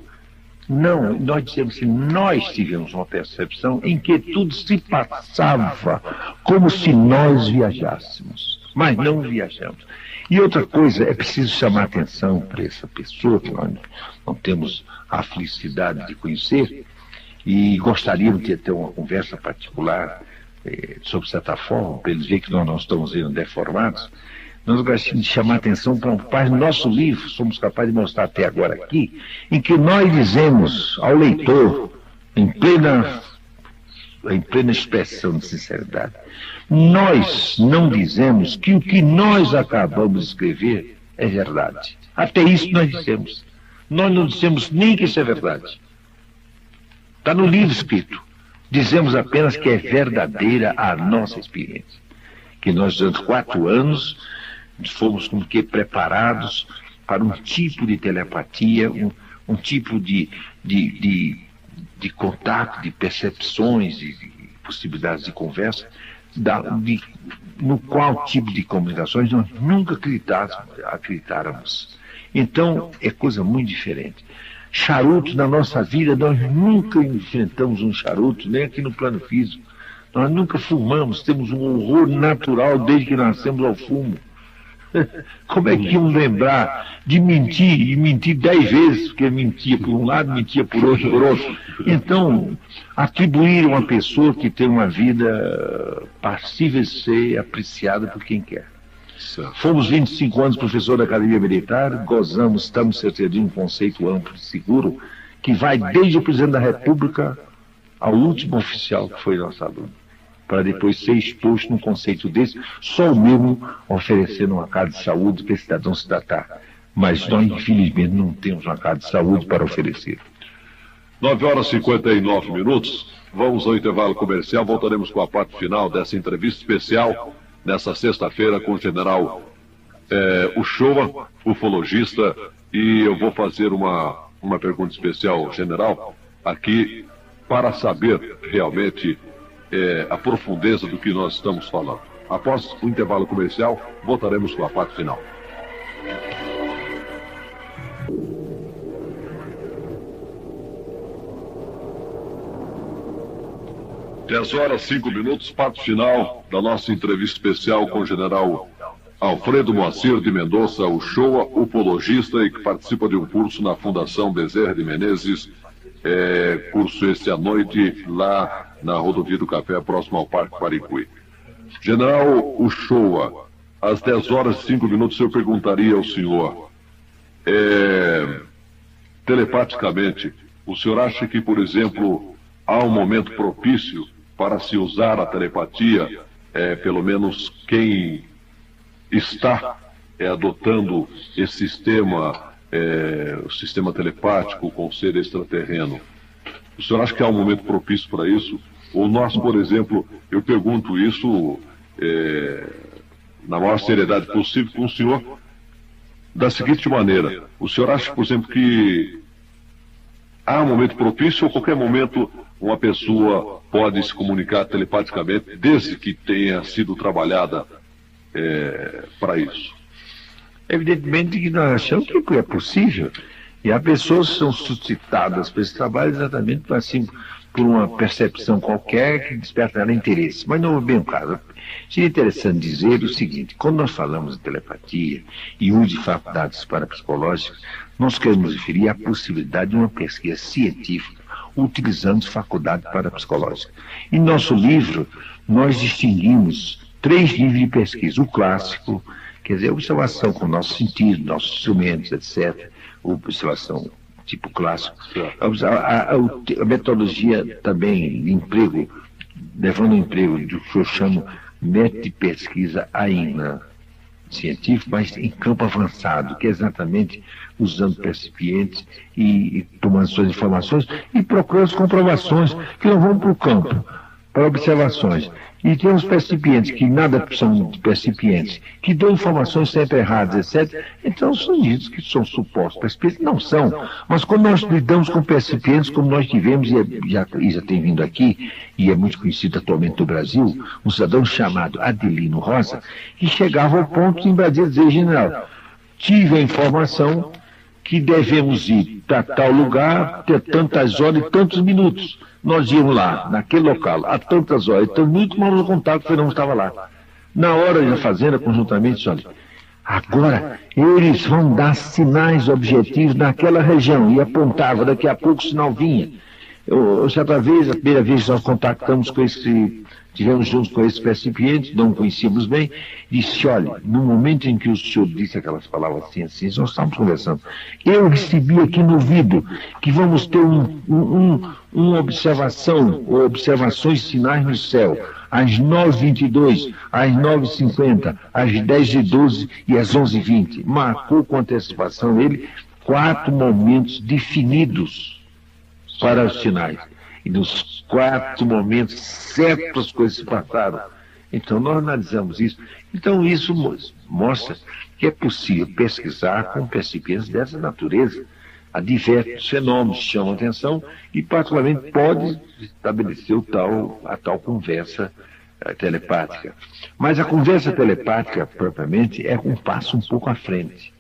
B: Não, nós dizemos que nós tivemos uma percepção em que tudo se passava como se nós viajássemos, mas não viajamos. E outra coisa, é preciso chamar atenção para essa pessoa que nós não temos a felicidade de conhecer e gostaríamos de ter uma conversa particular sobre certa forma, para eles verem que nós não estamos sendo deformados. Nós gostaríamos de chamar atenção para um parte do nosso livro, somos capazes de mostrar até agora aqui, em que nós dizemos ao leitor, em plena, em plena expressão de sinceridade, nós não dizemos que o que nós acabamos de escrever é verdade. Até isso nós dizemos. Nós não dizemos nem que isso é verdade. Está no livro escrito. Dizemos apenas que é verdadeira a nossa experiência. Que nós, durante quatro anos, fomos como que preparados para um tipo de telepatia, um, um tipo de, de, de, de, contato, de percepções, de, de possibilidades de conversa da, de, no qual tipo de comunicações nós nunca acreditáramos. Então, é coisa muito diferente. Charuto na nossa vida, nós nunca enfrentamos um charuto, nem aqui no plano físico. Nós nunca fumamos, temos um horror natural desde que nascemos ao fumo. Como é que iam lembrar de mentir e mentir dez vezes, porque mentia por um lado, mentia por outro, por outro. Então, atribuir uma pessoa que tem uma vida passível de ser apreciada por quem quer. Fomos 25 anos professor da Academia Militar, gozamos, estamos certeza de um conceito amplo e seguro, que vai desde o presidente da República ao último oficial que foi nosso aluno para depois ser exposto num conceito desse, só o mesmo oferecendo uma casa de saúde para esse cidadão se tratar. Mas nós, infelizmente, não temos uma casa de saúde para oferecer.
A: 9 horas e 59 minutos. Vamos ao intervalo comercial. Voltaremos com a parte final dessa entrevista especial nessa sexta-feira com o general é, Uchoa, ufologista. E eu vou fazer uma, uma pergunta especial, general, aqui para saber realmente é, a profundeza do que nós estamos falando. Após o intervalo comercial, voltaremos com a parte final. Dez horas, cinco minutos, parte final da nossa entrevista especial com o general Alfredo Moacir de Mendonça, o show upologista e que participa de um curso na Fundação Bezerra de Menezes, é, curso este à noite lá na rodovia do Café, próximo ao Parque Paricuí. General Uchoa, às 10 horas e 5 minutos eu perguntaria ao senhor, é, telepaticamente, o senhor acha que, por exemplo, há um momento propício para se usar a telepatia, é, pelo menos quem está é, adotando esse sistema, é, o sistema telepático com o ser extraterreno? O senhor acha que há um momento propício para isso? Ou nós, por exemplo, eu pergunto isso é, na maior seriedade possível com o senhor, da seguinte maneira: o senhor acha, por exemplo, que há um momento propício ou qualquer momento uma pessoa pode se comunicar telepaticamente, desde que tenha sido trabalhada é, para isso?
B: Evidentemente que nós achamos que é possível. E há pessoas que são suscitadas para esse trabalho exatamente assim, por uma percepção qualquer que desperta nela interesse. Mas não é bem o caso. Seria interessante dizer o seguinte: quando nós falamos de telepatia e uso de faculdades parapsicológicas, nós queremos referir à possibilidade de uma pesquisa científica utilizando faculdade parapsicológica. Em nosso livro, nós distinguimos três níveis de pesquisa: o clássico, quer dizer, observação com nossos sentidos, nossos instrumentos, etc., observação tipo clássico. A, a, a, metodologia também de emprego, levando o emprego do que eu chamo método de pesquisa ainda científico, mas em campo avançado, que é exatamente usando percipientes e, e tomando suas informações e procurando as comprovações que não vão para o campo, para observações. E temos percipientes que nada são percipientes, que dão informações sempre erradas, etc. Então são ditos que são supostos percipientes. Não são. Mas quando nós lidamos com percipientes, como nós tivemos, e é, já, e já tem vindo aqui, e é muito conhecido atualmente no Brasil, um cidadão chamado Adelino Rosa, que chegava ao ponto em Brasília dizer, general, tive a informação que devemos ir para tal lugar, ter tantas horas e tantos minutos nós íamos lá, naquele local, a tantas horas, então muito mal no contato, o Fernando estava lá. Na hora da fazenda, conjuntamente, olha, agora eles vão dar sinais objetivos naquela região, e apontava, daqui a pouco o sinal vinha. Eu, certa vez, a primeira vez que nós contactamos com esse Tivemos juntos com esse recipiente, não conhecíamos bem, disse, olha, no momento em que o senhor disse aquelas palavras assim, assim, nós estávamos conversando, eu recebi aqui no ouvido que vamos ter um, um, uma observação, ou observações sinais no céu, às 9h22, às 9h50, às 10h12 e às 11h20. Marcou com antecipação ele quatro momentos definidos para os sinais. E nos quatro momentos certas coisas se passaram. Então nós analisamos isso. Então isso mostra que é possível pesquisar com percipientes dessa natureza. Há diversos fenômenos que chamam atenção e particularmente pode estabelecer tal, a tal conversa eh, telepática. Mas a conversa telepática, propriamente, é um passo um pouco à frente.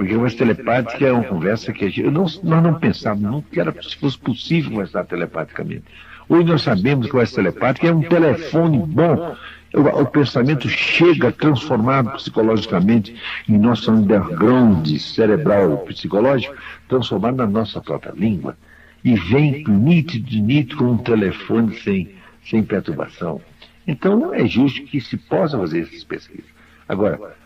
B: Porque conversa telepática é uma conversa que gente, não, nós não pensávamos nunca era, se fosse possível conversar telepaticamente. Hoje nós sabemos que o telepático é um telefone bom. O, o, pensamento chega transformado psicologicamente em nosso underground cerebral psicológico, transformado na nossa própria língua. E vem nítido, nítido com um telefone sem, sem perturbação. Então não é justo que se possa fazer essas pesquisas. Agora,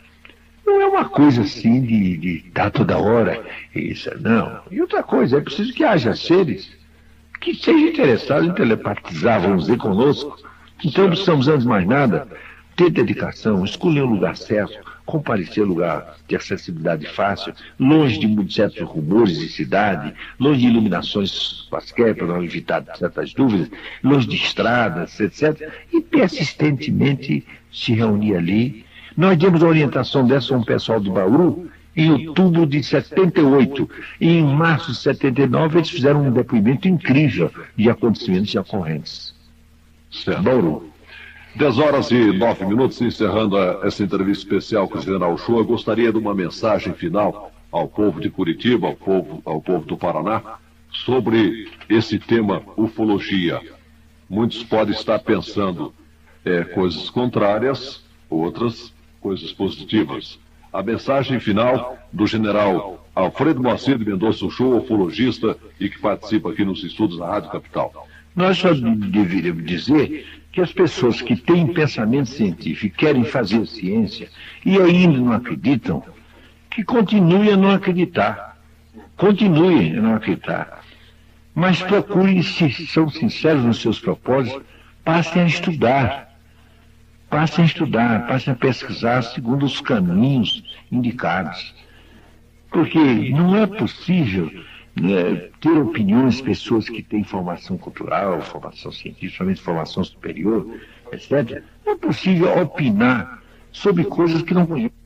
B: não é uma coisa assim de, de estar toda hora, isso, não. E outra coisa, é preciso que haja seres que sejam interessados em telepatizar, vamos dizer, conosco. Então precisamos antes mais nada ter dedicação, escolher o lugar certo, comparecer lugar de acessibilidade fácil, longe de certos rumores de cidade, longe de iluminações quaisquer para não evitar certas dúvidas, longe de estradas, etc. E persistentemente se reunir ali. Nós demos a orientação dessa a um pessoal de Bauru em outubro de 78. E em março de 79 eles fizeram um depoimento incrível de acontecimentos e ocorrências.
A: Certo. Bauru. 10 horas e 9 minutos, encerrando essa entrevista especial com o General Shoa, gostaria de uma mensagem final ao povo de Curitiba, ao povo, ao povo do Paraná, sobre esse tema ufologia. Muitos podem estar pensando é, coisas contrárias, outras coisas positivas. A mensagem final do general Alfredo Moacir de Mendonça Show, ufologista e que participa aqui nos estudos da Rádio Capital.
B: Nós só deveríamos dizer que as pessoas que têm pensamento científico, querem fazer ciência e ainda não acreditam, que continuem a não acreditar. Continuem a não acreditar. Mas procurem, se são sinceros nos seus propósitos, passem a estudar. Passem a estudar, passem a pesquisar segundo os caminhos indicados. Porque não é possível né, ter opiniões, pessoas que têm formação cultural, formação científica, somente formação superior, etc. Não é possível opinar sobre coisas que não conhecem.